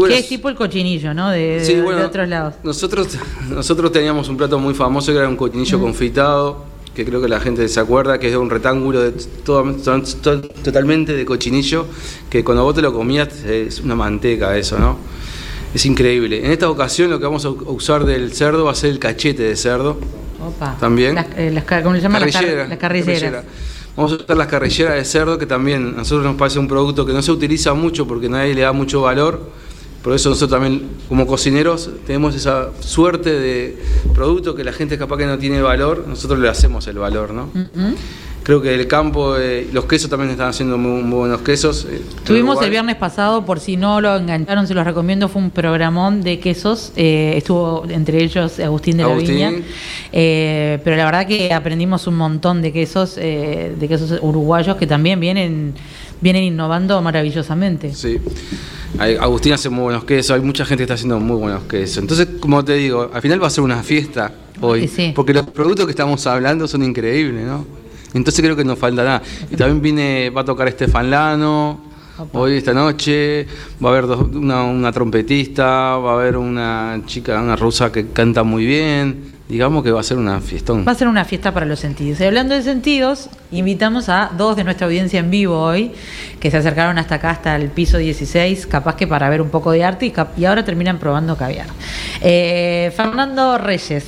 ¿Qué es tipo el cochinillo, ¿no? De, otros lados. Nosotros, nosotros teníamos un plato muy famoso que era un cochinillo confitado que creo que la gente se acuerda, que es un rectángulo de todo, totalmente de cochinillo, que cuando vos te lo comías es una manteca eso, ¿no? Es increíble. En esta ocasión lo que vamos a usar del cerdo va a ser el cachete de cerdo. Opa. También. Las, eh, ¿Cómo se llama? Carrillera, las, carrilleras. Vamos a usar las carrilleras de cerdo, que también a nosotros nos parece un producto que no se utiliza mucho porque nadie le da mucho valor Por eso nosotros también, como cocineros, tenemos esa suerte de producto que la gente capaz que no tiene valor, nosotros le hacemos el valor, ¿no? Creo que el campo, eh, los quesos también están haciendo muy, buenos quesos. Eh, Tuvimos el viernes pasado, por si no lo engancharon, se los recomiendo, fue un programón de quesos, eh, estuvo entre ellos Agustín de la Viña, pero la verdad que aprendimos un montón de quesos, de quesos uruguayos que también vienen, vienen innovando maravillosamente. Sí. Agustín hace muy buenos quesos, hay mucha gente que está haciendo muy buenos quesos. Entonces, como te digo, al final va a ser una fiesta hoy, porque los productos que estamos hablando son increíbles, ¿no? Entonces creo que nos falta nada. Y también viene, va a tocar Estefan Lano, hoy esta noche, va a haber una, trompetista, va a haber una chica, una rusa que canta muy bien. Digamos que va a ser una fiestón. Va a ser una fiesta para los sentidos. Y hablando de sentidos, invitamos a dos de nuestra audiencia en vivo hoy, que se acercaron hasta acá, hasta el piso 16, capaz que para ver un poco de arte, y, ahora terminan probando caviar. Eh, Fernando Reyes,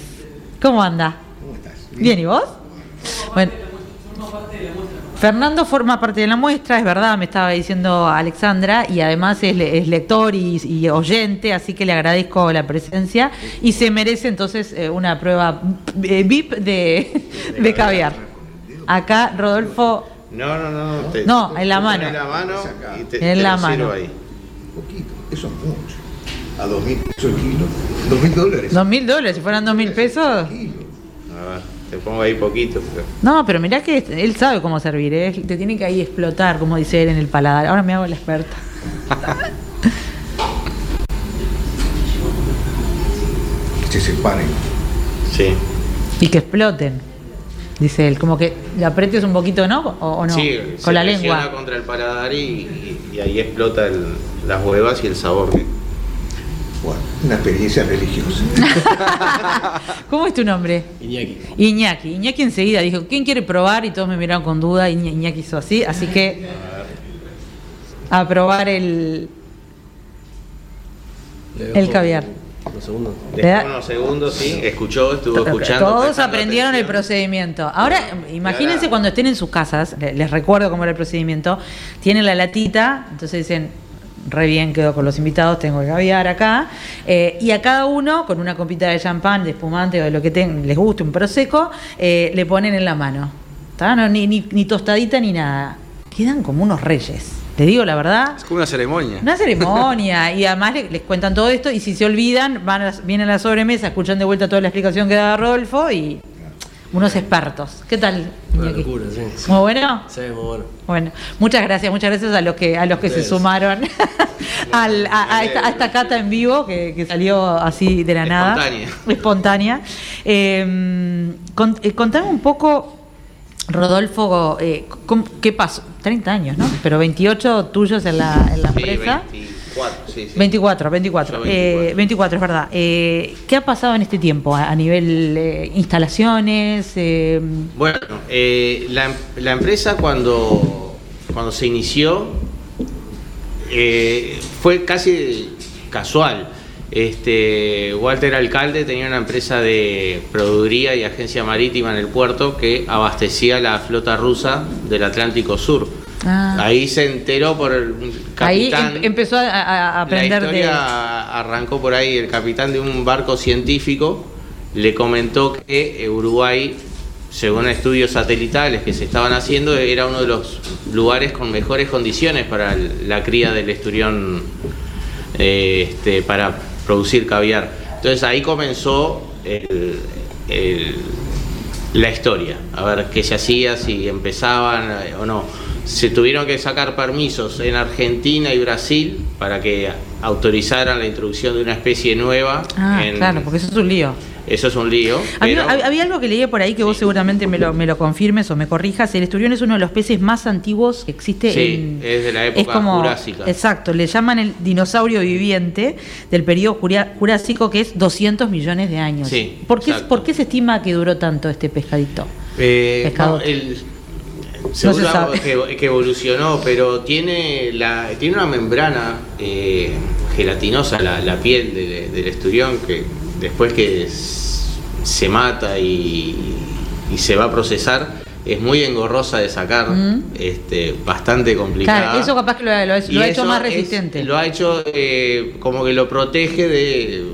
¿cómo anda? ¿Cómo estás? Bien, ¿y vos? Bueno, Fernando forma parte de la muestra, es verdad, me estaba diciendo Alexandra, y además es, lector y, oyente, así que le agradezco la presencia y se merece entonces eh, una prueba eh, VIP de, caviar. Acá, Rodolfo. No, no, no. no, en la mano. En la mano. en la mano. Ahí. Poquito, eso es mucho. A dos mil pesos el kilo. Dos mil dólares. Dos mil dólares, si fueran dos mil pesos. Te pongo ahí poquito. No, pero mirá que él sabe cómo servir, ¿eh? te tiene que ahí explotar, como dice él en el paladar. Ahora me hago la experta. que se separen. Sí. Y que exploten, dice él. Como que le apretes un poquito, ¿no? ¿O, no? Sí, con la lengua. contra el paladar y, ahí explota las huevas y el sabor. Bueno, una experiencia religiosa. ¿Cómo es tu nombre? Iñaki. Iñaki. Iñaki enseguida dijo, ¿quién quiere probar? Y todos me miraron con duda. Iñaki hizo así. Así que a probar el, el caviar. Unos segundos. unos segundos, sí, escuchó, estuvo escuchando. Todos aprendieron el procedimiento. Ahora, imagínense cuando estén en sus casas, les recuerdo cómo era el procedimiento, tienen la latita, entonces dicen, re bien quedo con los invitados, tengo el caviar acá, eh, y a cada uno, con una copita de champán, de espumante o de lo que les guste, un prosecco, eh, le ponen en la mano. ni, ni, tostadita ni nada. Quedan como unos reyes. Te digo la verdad. Es como una ceremonia. Una ceremonia. y además les, cuentan todo esto y si se olvidan, van vienen a la sobremesa, escuchan de vuelta toda la explicación que da Rodolfo y unos expertos. ¿Qué tal? Una locura, sí, ¿Muy bueno? Sí, muy bueno. Bueno, muchas gracias, muchas gracias a los que a los que se sumaron a, esta, cata en vivo que, salió así de la nada. Espontánea. Espontánea. Em, eh, contame un poco, Rodolfo, eh, ¿qué pasó? 30 años, ¿no? Pero 28 tuyos en la, en la empresa. 24, 24. 24, es verdad. Eh, ¿Qué ha pasado en este tiempo a, nivel eh, instalaciones? Eh? Bueno, la, la, empresa cuando, cuando se inició fue casi casual. Este, Walter Alcalde tenía una empresa de proveeduría y agencia marítima en el puerto que abastecía la flota rusa del Atlántico Sur. Ah. Ahí se enteró por el capitán. Ahí em, empezó a, aprender la historia arrancó por ahí. El capitán de un barco científico le comentó que eh, Uruguay, según estudios satelitales que se estaban haciendo, era uno de los lugares con mejores condiciones para la cría del esturión eh, este, para producir caviar. Entonces ahí comenzó la historia, a ver qué se hacía, si empezaban eh, o no se tuvieron que sacar permisos en Argentina y Brasil para que autorizaran la introducción de una especie nueva. Ah, claro, porque eso es un lío. Eso es un lío. Había, algo que leí por ahí que vos seguramente me lo, me lo confirmes o me corrijas. El esturión es uno de los peces más antiguos que existe sí, es de la época jurásica. Exacto, le llaman el dinosaurio viviente del periodo jurásico que es 200 millones de años. Sí, ¿Por, qué, ¿Por qué se estima que duró tanto este pescadito? Eh, el, que, evolucionó, pero tiene, la, tiene una membrana eh, gelatinosa, la, piel del esturión, que después que se mata y, se va a procesar, es muy engorrosa de sacar, este, bastante complicada. Claro, eso capaz que lo, ha hecho más resistente. lo ha hecho eh, como que lo protege de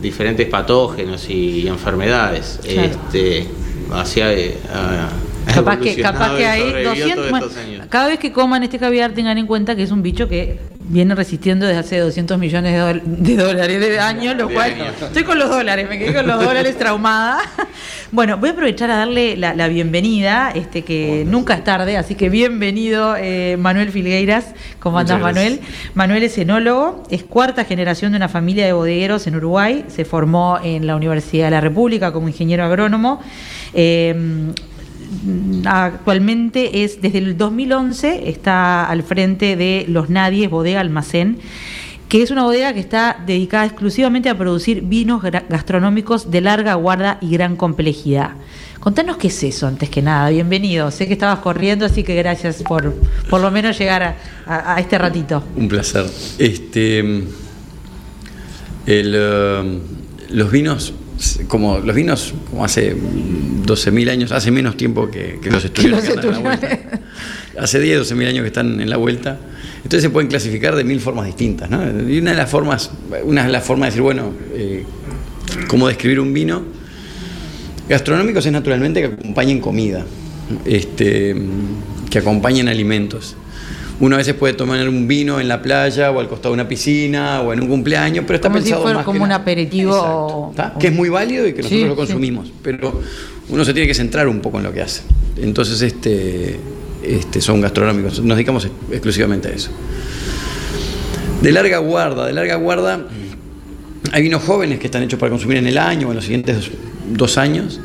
diferentes patógenos y, enfermedades. Este, hacia, eh, capaz que, capaz que hay 200, cada vez que coman este caviar tengan en cuenta que es un bicho que viene resistiendo desde hace 200 millones de, dólares de años, lo cual estoy con los dólares, me quedé con los dólares traumada. Bueno, voy a aprovechar a darle la, bienvenida, este que nunca es tarde, así que bienvenido eh, Manuel Filgueiras, ¿cómo andas Manuel? Manuel es enólogo, es cuarta generación de una familia de bodegueros en Uruguay, se formó en la Universidad de la República como ingeniero agrónomo. Eh, actualmente es desde el 2011 está al frente de Los Nadies Bodega Almacén que es una bodega que está dedicada exclusivamente a producir vinos gastronómicos de larga guarda y gran complejidad. Contanos qué es eso, antes que nada. Bienvenido. Sé que estabas corriendo, así que gracias por por lo menos llegar a, este ratito. Un placer. Este, eh, los vinos como los vinos como hace 12.000 años, hace menos tiempo que, los estudios que en la vuelta. Hace 10, 12.000 años que están en la vuelta. Entonces se pueden clasificar de mil formas distintas. ¿no? Y una de las formas, una de las formas de decir, bueno, eh, cómo describir un vino, gastronómicos es naturalmente que acompañen comida, este, que acompañen alimentos. Uno a veces puede tomar un vino en la playa o al costado de una piscina o en un cumpleaños, pero está pensado si como un aperitivo. que es muy válido y que nosotros lo consumimos, pero uno se tiene que centrar un poco en lo que hace. Entonces, este, este, son gastronómicos, nos dedicamos exclusivamente a eso. De larga guarda, de larga guarda, hay vinos jóvenes que están hechos para consumir en el año o en los siguientes dos años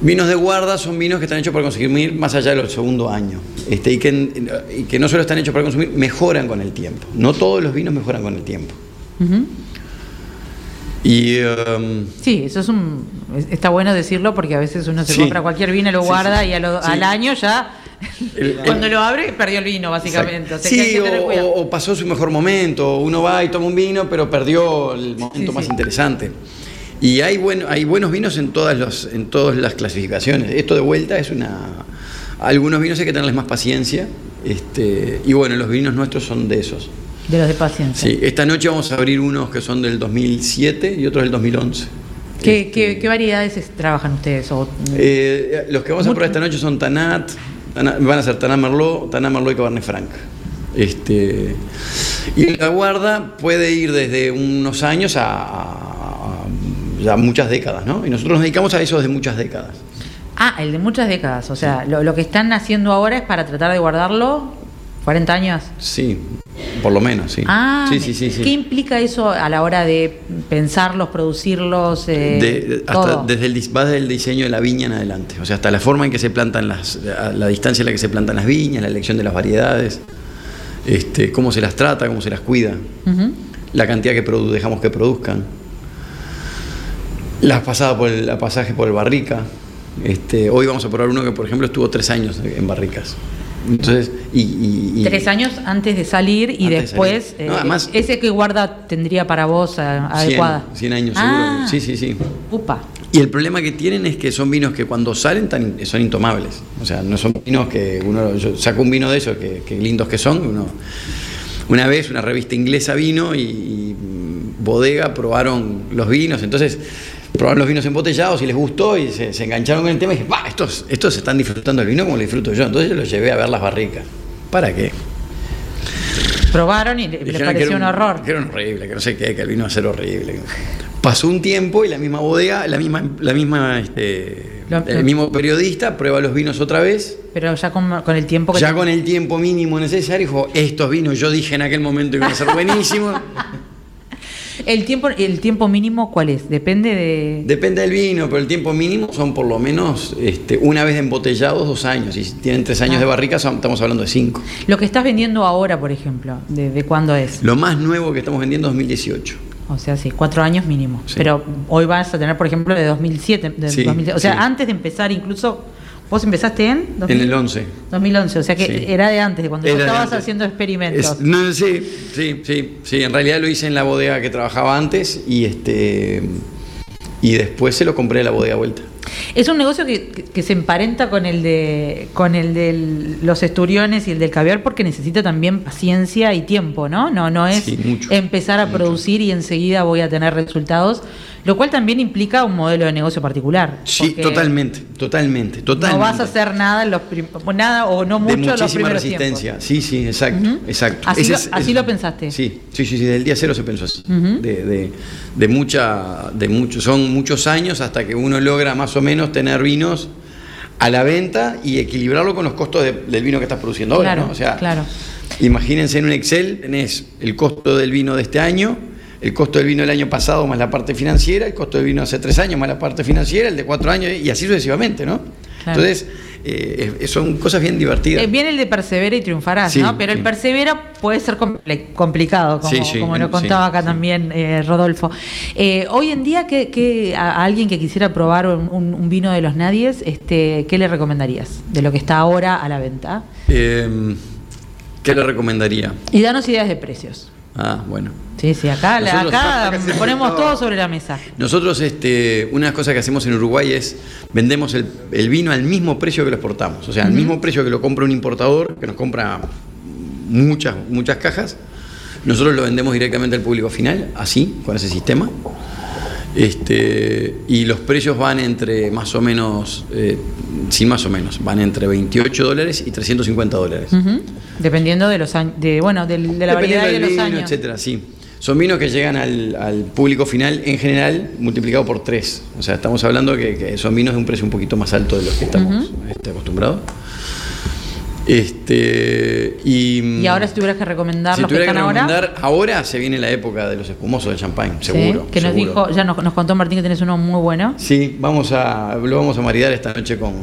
Vinos de guarda son vinos que están hechos para consumir más allá del segundo año. Este, y, que, no solo están hechos para consumir, mejoran con el tiempo. No todos los vinos mejoran con el tiempo. Y, um, sí, eso es un, está bueno decirlo porque a veces uno se compra cualquier vino, lo guarda y al año ya, cuando lo abre, perdió el vino, básicamente. sí, o, pasó su mejor momento. Uno va y toma un vino, pero perdió el momento más interesante. Y hay, bueno, hay buenos vinos en todas, los, en todas las clasificaciones. Esto de vuelta es una... Algunos vinos hay que tenerles más paciencia. Este, y bueno, los vinos nuestros son de esos. De los de paciencia. Sí, esta noche vamos a abrir unos que son del 2007 y otros del 2011. ¿Qué, ¿qué, variedades trabajan ustedes? Eh, los que vamos a probar esta noche son Tanat, van a ser Tanat Merlot, Tanat Merlot y Cabernet Franc. Este, y la guarda puede ir desde unos años a ya muchas décadas, ¿no? Y nosotros nos dedicamos a eso desde muchas décadas. Ah, el de muchas décadas. O sea, lo, que están haciendo ahora es para tratar de guardarlo 40 años. Sí, por lo menos, sí. Ah, sí, sí, sí, ¿qué implica eso a la hora de pensarlos, producirlos? Eh, hasta desde el, va desde el diseño de la viña en adelante. O sea, hasta la forma en que se plantan las, la, distancia en la que se plantan las viñas, la elección de las variedades, este, cómo se las trata, cómo se las cuida, la cantidad que dejamos que produzcan. La pasada por el, la pasaje por el Barrica. Este, hoy vamos a probar uno que, por ejemplo, estuvo tres años en Barricas. Entonces, y, tres años antes de salir y después eh, ese que guarda tendría para vos eh, adecuada 100, años ah. seguro sí sí sí Upa. y el problema que tienen es que son vinos que cuando salen son intomables o sea no son vinos que uno yo saco un vino de esos que, lindos que son uno una vez una revista inglesa vino y, y bodega probaron los vinos entonces probaron los vinos embotellados y les gustó y se, engancharon con el tema y dije, estos, estos están disfrutando el vino como lo disfruto yo. Entonces yo los llevé a ver las barricas. ¿Para qué? Probaron y les pareció un, horror. Que era horrible, que no sé qué, que el vino va a ser horrible. Pasó un tiempo y la misma bodega, la misma, la misma este, el mismo periodista prueba los vinos otra vez. Pero ya con, el tiempo que Ya con el tiempo mínimo necesario, dijo, estos vinos yo dije en aquel momento iban a ser buenísimos. ¿El tiempo, ¿El tiempo mínimo cuál es? Depende de... Depende del vino, pero el tiempo mínimo son por lo menos este, una vez embotellados dos años. Y si tienen tres años de ah. barrica, estamos hablando de cinco. Lo que estás vendiendo ahora, por ejemplo, ¿de, cuándo es? Lo más nuevo que estamos vendiendo es 2018. O sea, sí, cuatro años mínimo. Pero hoy vas a tener, por ejemplo, de 2007. De o sea, antes de empezar incluso ¿Vos empezaste en? en el 11. 2011, o sea que era de antes, de cuando estabas haciendo experimentos. no, sí, sí, sí, sí, en realidad lo hice en la bodega que trabajaba antes y este y después se lo compré a la bodega vuelta. Es un negocio que, se emparenta con el de con el de los esturiones y el del caviar porque necesita también paciencia y tiempo, ¿no? No, no es empezar a producir y enseguida voy a tener resultados lo cual también implica un modelo de negocio particular. Sí, totalmente, totalmente, totalmente. No vas a hacer nada, en los nada o no mucho en los primeros resistencia. Sí, sí, exacto, exacto. Así, lo, pensaste. Sí, sí, sí, del día cero se pensó así. de, de, mucha, de mucho, son muchos años hasta que uno logra más o menos tener vinos a la venta y equilibrarlo con los costos del vino que estás produciendo ahora. ¿no? O sea, claro. imagínense en un Excel, tenés el costo del vino de este año el costo del vino del año pasado más la parte financiera, el costo del vino hace tres años más la parte financiera, el de cuatro años y así sucesivamente, ¿no? Entonces, eh, son cosas bien divertidas. Eh, viene el de persevera y triunfarás, ¿no? Pero el persevera puede ser complicado, como, como lo contaba acá también eh, Rodolfo. hoy en día, ¿qué, a alguien que quisiera probar un, vino de los nadies, este, ¿qué le recomendarías de lo que está ahora a la venta? ¿Qué le recomendaría? Y danos ideas de precios. Ah, bueno. Sí, sí, acá, acá ponemos todo sobre la mesa. Nosotros, este, una cosas que hacemos en Uruguay es vendemos el, vino al mismo precio que lo exportamos. O sea, al mismo precio que lo compra un importador, que nos compra muchas, muchas cajas. Nosotros lo vendemos directamente al público final, así, con ese sistema. Este, y los precios van entre más o menos, eh, sí, más o menos, van entre 28 dólares y 350 dólares. Dependiendo de los años, de, bueno, de, la variedad de los años. etcétera, sí. Son vinos que llegan al, público final en general multiplicado por tres. O sea, estamos hablando que, son vinos de un precio un poquito más alto de los que estamos este, acostumbrados. Este, y, ahora si tuvieras que recomendar si los que están ahora. Ahora se viene la época de los espumosos de champagne, seguro. que nos dijo, ya nos, contó Martín que tenés uno muy bueno. Sí, vamos a, lo vamos a maridar esta noche con,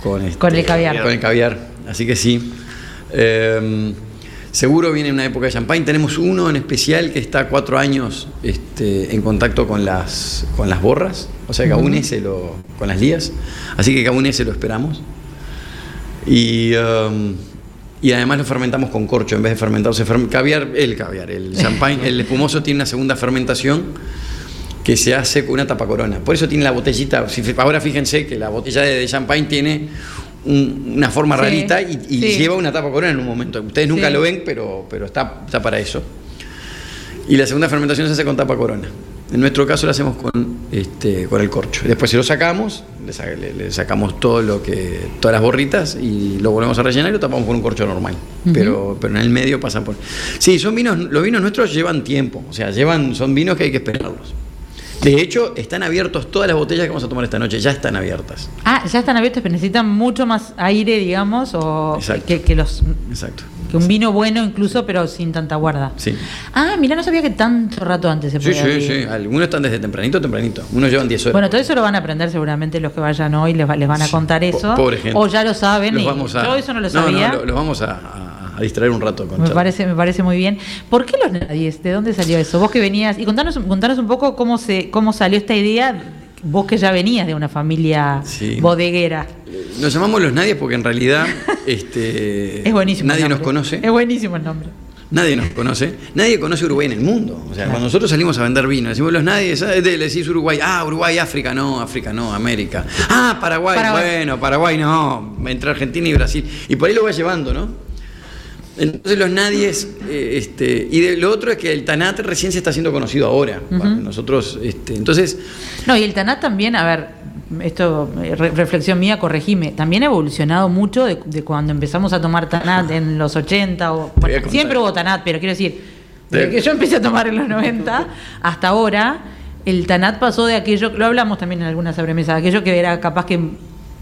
con, este, con el caviar. Con el caviar, así que sí. Em, seguro viene una época de champagne. Tenemos uno en especial que está cuatro años este, en contacto con las, con las borras, o sea que aún ese lo, con las lías. Así que aún ese lo esperamos. Y, um, y además lo fermentamos con corcho en vez de fermentarse. caviar, el caviar, el champagne, el espumoso tiene una segunda fermentación que se hace con una tapa corona. Por eso tiene la botellita. Ahora fíjense que la botella de, champagne tiene una forma rarita y, lleva una tapa corona en un momento. Ustedes nunca lo ven, pero, pero está, está para eso. Y la segunda fermentación se hace con tapa corona. En nuestro caso lo hacemos con, este, con el corcho. Después si lo sacamos, le, sacamos todo lo que, todas las borritas y lo volvemos a rellenar y lo tapamos con un corcho normal. pero, pero en el medio pasa por. Sí, son vinos, los vinos nuestros llevan tiempo, o sea, llevan, son vinos que hay que esperarlos. De hecho, están abiertos todas las botellas que vamos a tomar esta noche, ya están abiertas. Ah, ya están abiertas, pero necesitan mucho más aire, digamos, o que, que, los. Exacto un vino bueno incluso, pero sin tanta guarda. Sí. Ah, mira, no sabía que tanto rato antes se podía Sí, sí, sí. Algunos están desde tempranito, tempranito. Unos llevan 10 horas. Bueno, todo eso lo van a aprender seguramente los que vayan hoy, les, les van a contar eso. Pobre gente. O ya lo saben. y vamos a... Yo eso no lo sabía. No, los vamos a, distraer un rato con me parece Me parece muy bien. ¿Por qué los nadies? ¿De dónde salió eso? Vos que venías... Y contanos, contanos un poco cómo, se, cómo salió esta idea vos que ya venías de una familia bodeguera. Nos llamamos los nadies porque en realidad este, es buenísimo nadie nos conoce. Es buenísimo el nombre. Nadie nos conoce, nadie conoce Uruguay en el mundo. O sea, cuando nosotros salimos a vender vino, decimos los nadies, le decís Uruguay, ah, Uruguay, África, no, África, no, América. Ah, Paraguay, bueno, Paraguay no, entre Argentina y Brasil. Y por ahí lo va llevando, ¿no? Entonces los nadies, eh, este, y de, lo otro es que el Tanat recién se está haciendo conocido ahora. nosotros, este, entonces. No, y el Tanat también, a ver, esto, eh, reflexión mía, corregime, también ha evolucionado mucho de, cuando empezamos a tomar Tanat en los 80, o, siempre hubo Tanat, pero quiero decir, desde que yo empecé a tomar en los 90 hasta ahora, el Tanat pasó de aquello, lo hablamos también en algunas sobremesas, aquello que era capaz que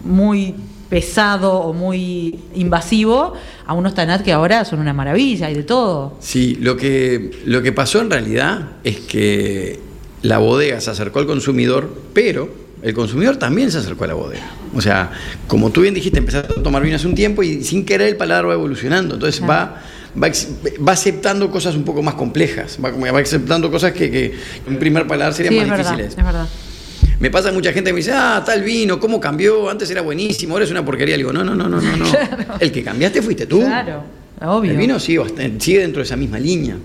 muy pesado o muy invasivo a unos Tanat que ahora son una maravilla y de todo. Sí, lo que, lo que pasó en realidad es que la bodega se acercó al consumidor, pero el consumidor también se acercó a la bodega. O sea, como tú bien dijiste, empezaste a tomar vino hace un tiempo y sin querer el paladar va evolucionando. Entonces va, va, aceptando cosas un poco más complejas, va, va aceptando cosas que, que en primer paladar serían más difíciles. Es verdad. Me pasa mucha gente que me dice, ah, tal vino, ¿cómo cambió? Antes era buenísimo, ahora es una porquería. Le digo, no, no, no, no, no. El que cambiaste fuiste tú. Claro, obvio. El vino sigue, sigue dentro de esa misma línea.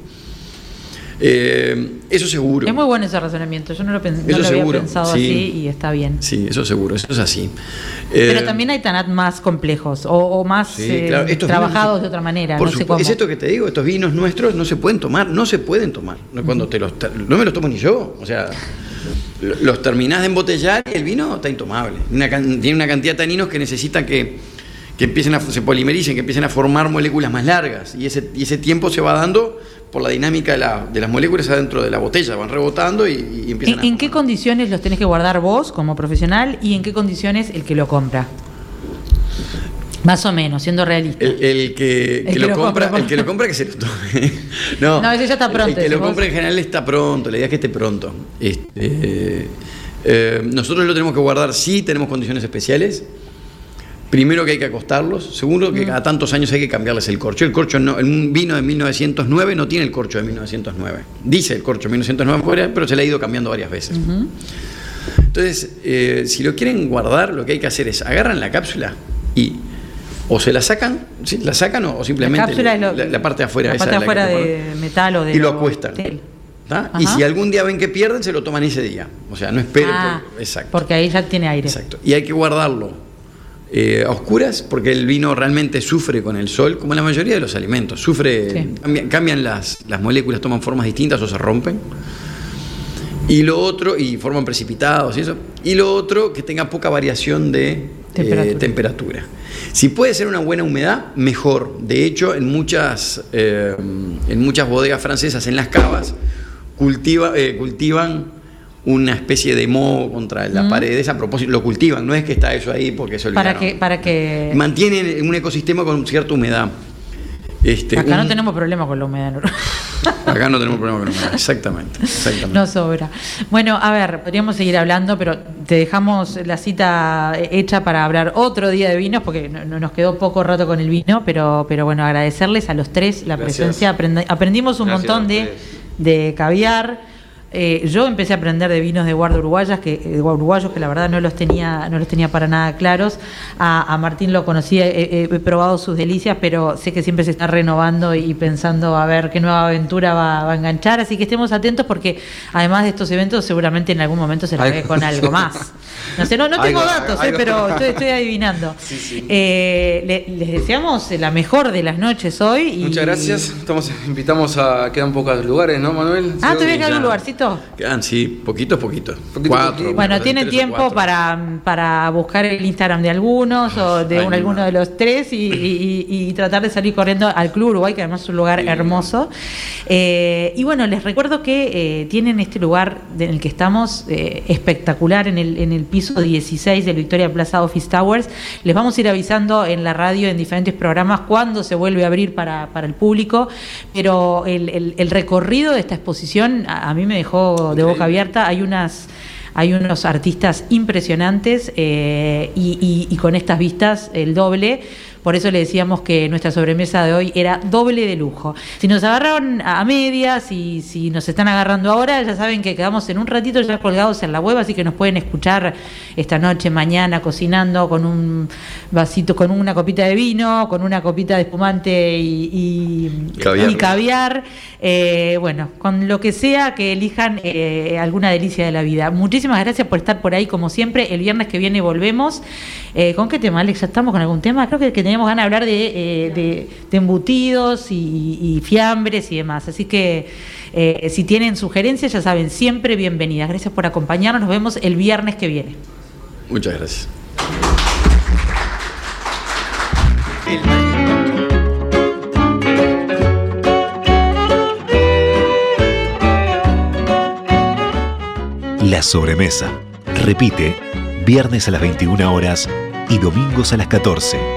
Eh, eso seguro. Es muy bueno ese razonamiento. Yo no lo, había pensado así y está bien. Sí, eso seguro, eso es así. Pero eh, también hay tanat más complejos o, más eh, trabajados de otra manera. Por no Es esto que te digo, estos vinos nuestros no se pueden tomar, no se pueden tomar. Cuando te los, no me los tomo ni yo. O sea, los terminás de embotellar y el vino está intomable. tiene una cantidad de taninos que necesita que, empiecen a, se polimericen, que empiecen a formar moléculas más largas. Y ese, y ese tiempo se va dando por la dinámica de, las moléculas adentro de la botella, van rebotando y, empiezan ¿En, ¿En qué condiciones los tenés que guardar vos como profesional y en qué condiciones el que lo compra? Más o menos, siendo realista. El, que, lo, compra, el que lo compra que se lo tome. no, no, ese ya está pronto. El, que lo compra en general está pronto, la idea es que esté pronto. Este, eh, nosotros lo tenemos que guardar, sí tenemos condiciones especiales. Primero que hay que acostarlos, segundo que mm. cada tantos años hay que cambiarles el corcho. El corcho no, un vino de 1909 no tiene el corcho de 1909. Dice el corcho de 1909, pero se le ha ido cambiando varias veces. Entonces, eh, si lo quieren guardar, lo que hay que hacer es agarran la cápsula y o se la sacan, la sacan o, simplemente la, parte de afuera, la parte afuera de metal o de y lo acuestan. Y si algún día ven que pierden, se lo toman ese día. O sea, no esperen. Ah, exacto. Porque ahí ya tiene aire. Exacto. Y hay que guardarlo eh, a oscuras porque el vino realmente sufre con el sol, como la mayoría de los alimentos. Sufre, cambian, las, las, moléculas, toman formas distintas o se rompen. Y lo otro, y forman precipitados y eso. Y lo otro, que tenga poca variación de eh, temperatura. Si puede ser una buena humedad, mejor. De hecho, en muchas, eh, en muchas bodegas francesas, en las cavas, cultiva, cultivan una especie de moho contra la pared, a propósito, lo cultivan, no es que está eso ahí porque se olvidaron. Para que, para que... Mantienen un ecosistema con cierta humedad. Este, Acá no tenemos problema con la humedad. Acá no tenemos problema con la humedad, exactamente, exactamente. No sobra. Bueno, a ver, podríamos seguir hablando, pero te dejamos la cita hecha para hablar otro día de vinos, porque no, nos quedó poco rato con el vino, pero, pero bueno, agradecerles a los tres la presencia. aprendimos un montón de, de caviar eh, yo empecé a aprender de vinos de guarda uruguayas, que, eh, uruguayos que la verdad no los tenía, no los tenía para nada claros. A, Martín lo conocí, he, probado sus delicias, pero sé que siempre se está renovando y pensando a ver qué nueva aventura va, a enganchar. Así que estemos atentos porque además de estos eventos, seguramente en algún momento se ve con algo más. No sé, no, tengo datos, eh, pero estoy, adivinando. les deseamos la mejor de las noches hoy. Muchas gracias. Estamos, invitamos a. Quedan pocos lugares, ¿no, Manuel? Ah, te voy a quedar un lugarcito. Quedan, sí, poquitos, poquitos. Cuatro. Bueno, tiene tiempo para, para buscar el Instagram de algunos o de alguno de los tres y, tratar de salir corriendo al Club Uruguay, que además es un lugar hermoso. Eh, y bueno, les recuerdo que eh, tienen este lugar en el que estamos eh, espectacular en el, en el piso 16 del Victoria Plaza Office Towers. Les vamos a ir avisando en la radio, en diferentes programas, cuándo se vuelve a abrir para, el público, pero el, el recorrido de esta exposición a mí me dejó de boca abierta. Hay unas hay unos artistas impresionantes eh, y, con estas vistas el doble. Por eso le decíamos que nuestra sobremesa de hoy era doble de lujo. Si nos agarraron a medias y si nos están agarrando ahora, ya saben que quedamos en un ratito ya colgados en la web, así que nos pueden escuchar esta noche, mañana, cocinando con un vasito, con una copita de vino, con una copita de espumante y, caviar. Eh, bueno, con lo que sea que elijan eh, alguna delicia de la vida. Muchísimas gracias por estar por ahí, como siempre. El viernes que viene volvemos. Eh, ¿Con qué tema, Alex? ¿Ya estamos con algún tema? Creo que, que teníamos ganas de hablar de, embutidos y, fiambres y demás. Así que si tienen sugerencias, ya saben, siempre bienvenidas. Gracias por acompañarnos. Nos vemos el viernes que viene. Muchas gracias. La sobremesa. Repite, viernes a las 21 horas y domingos a las 14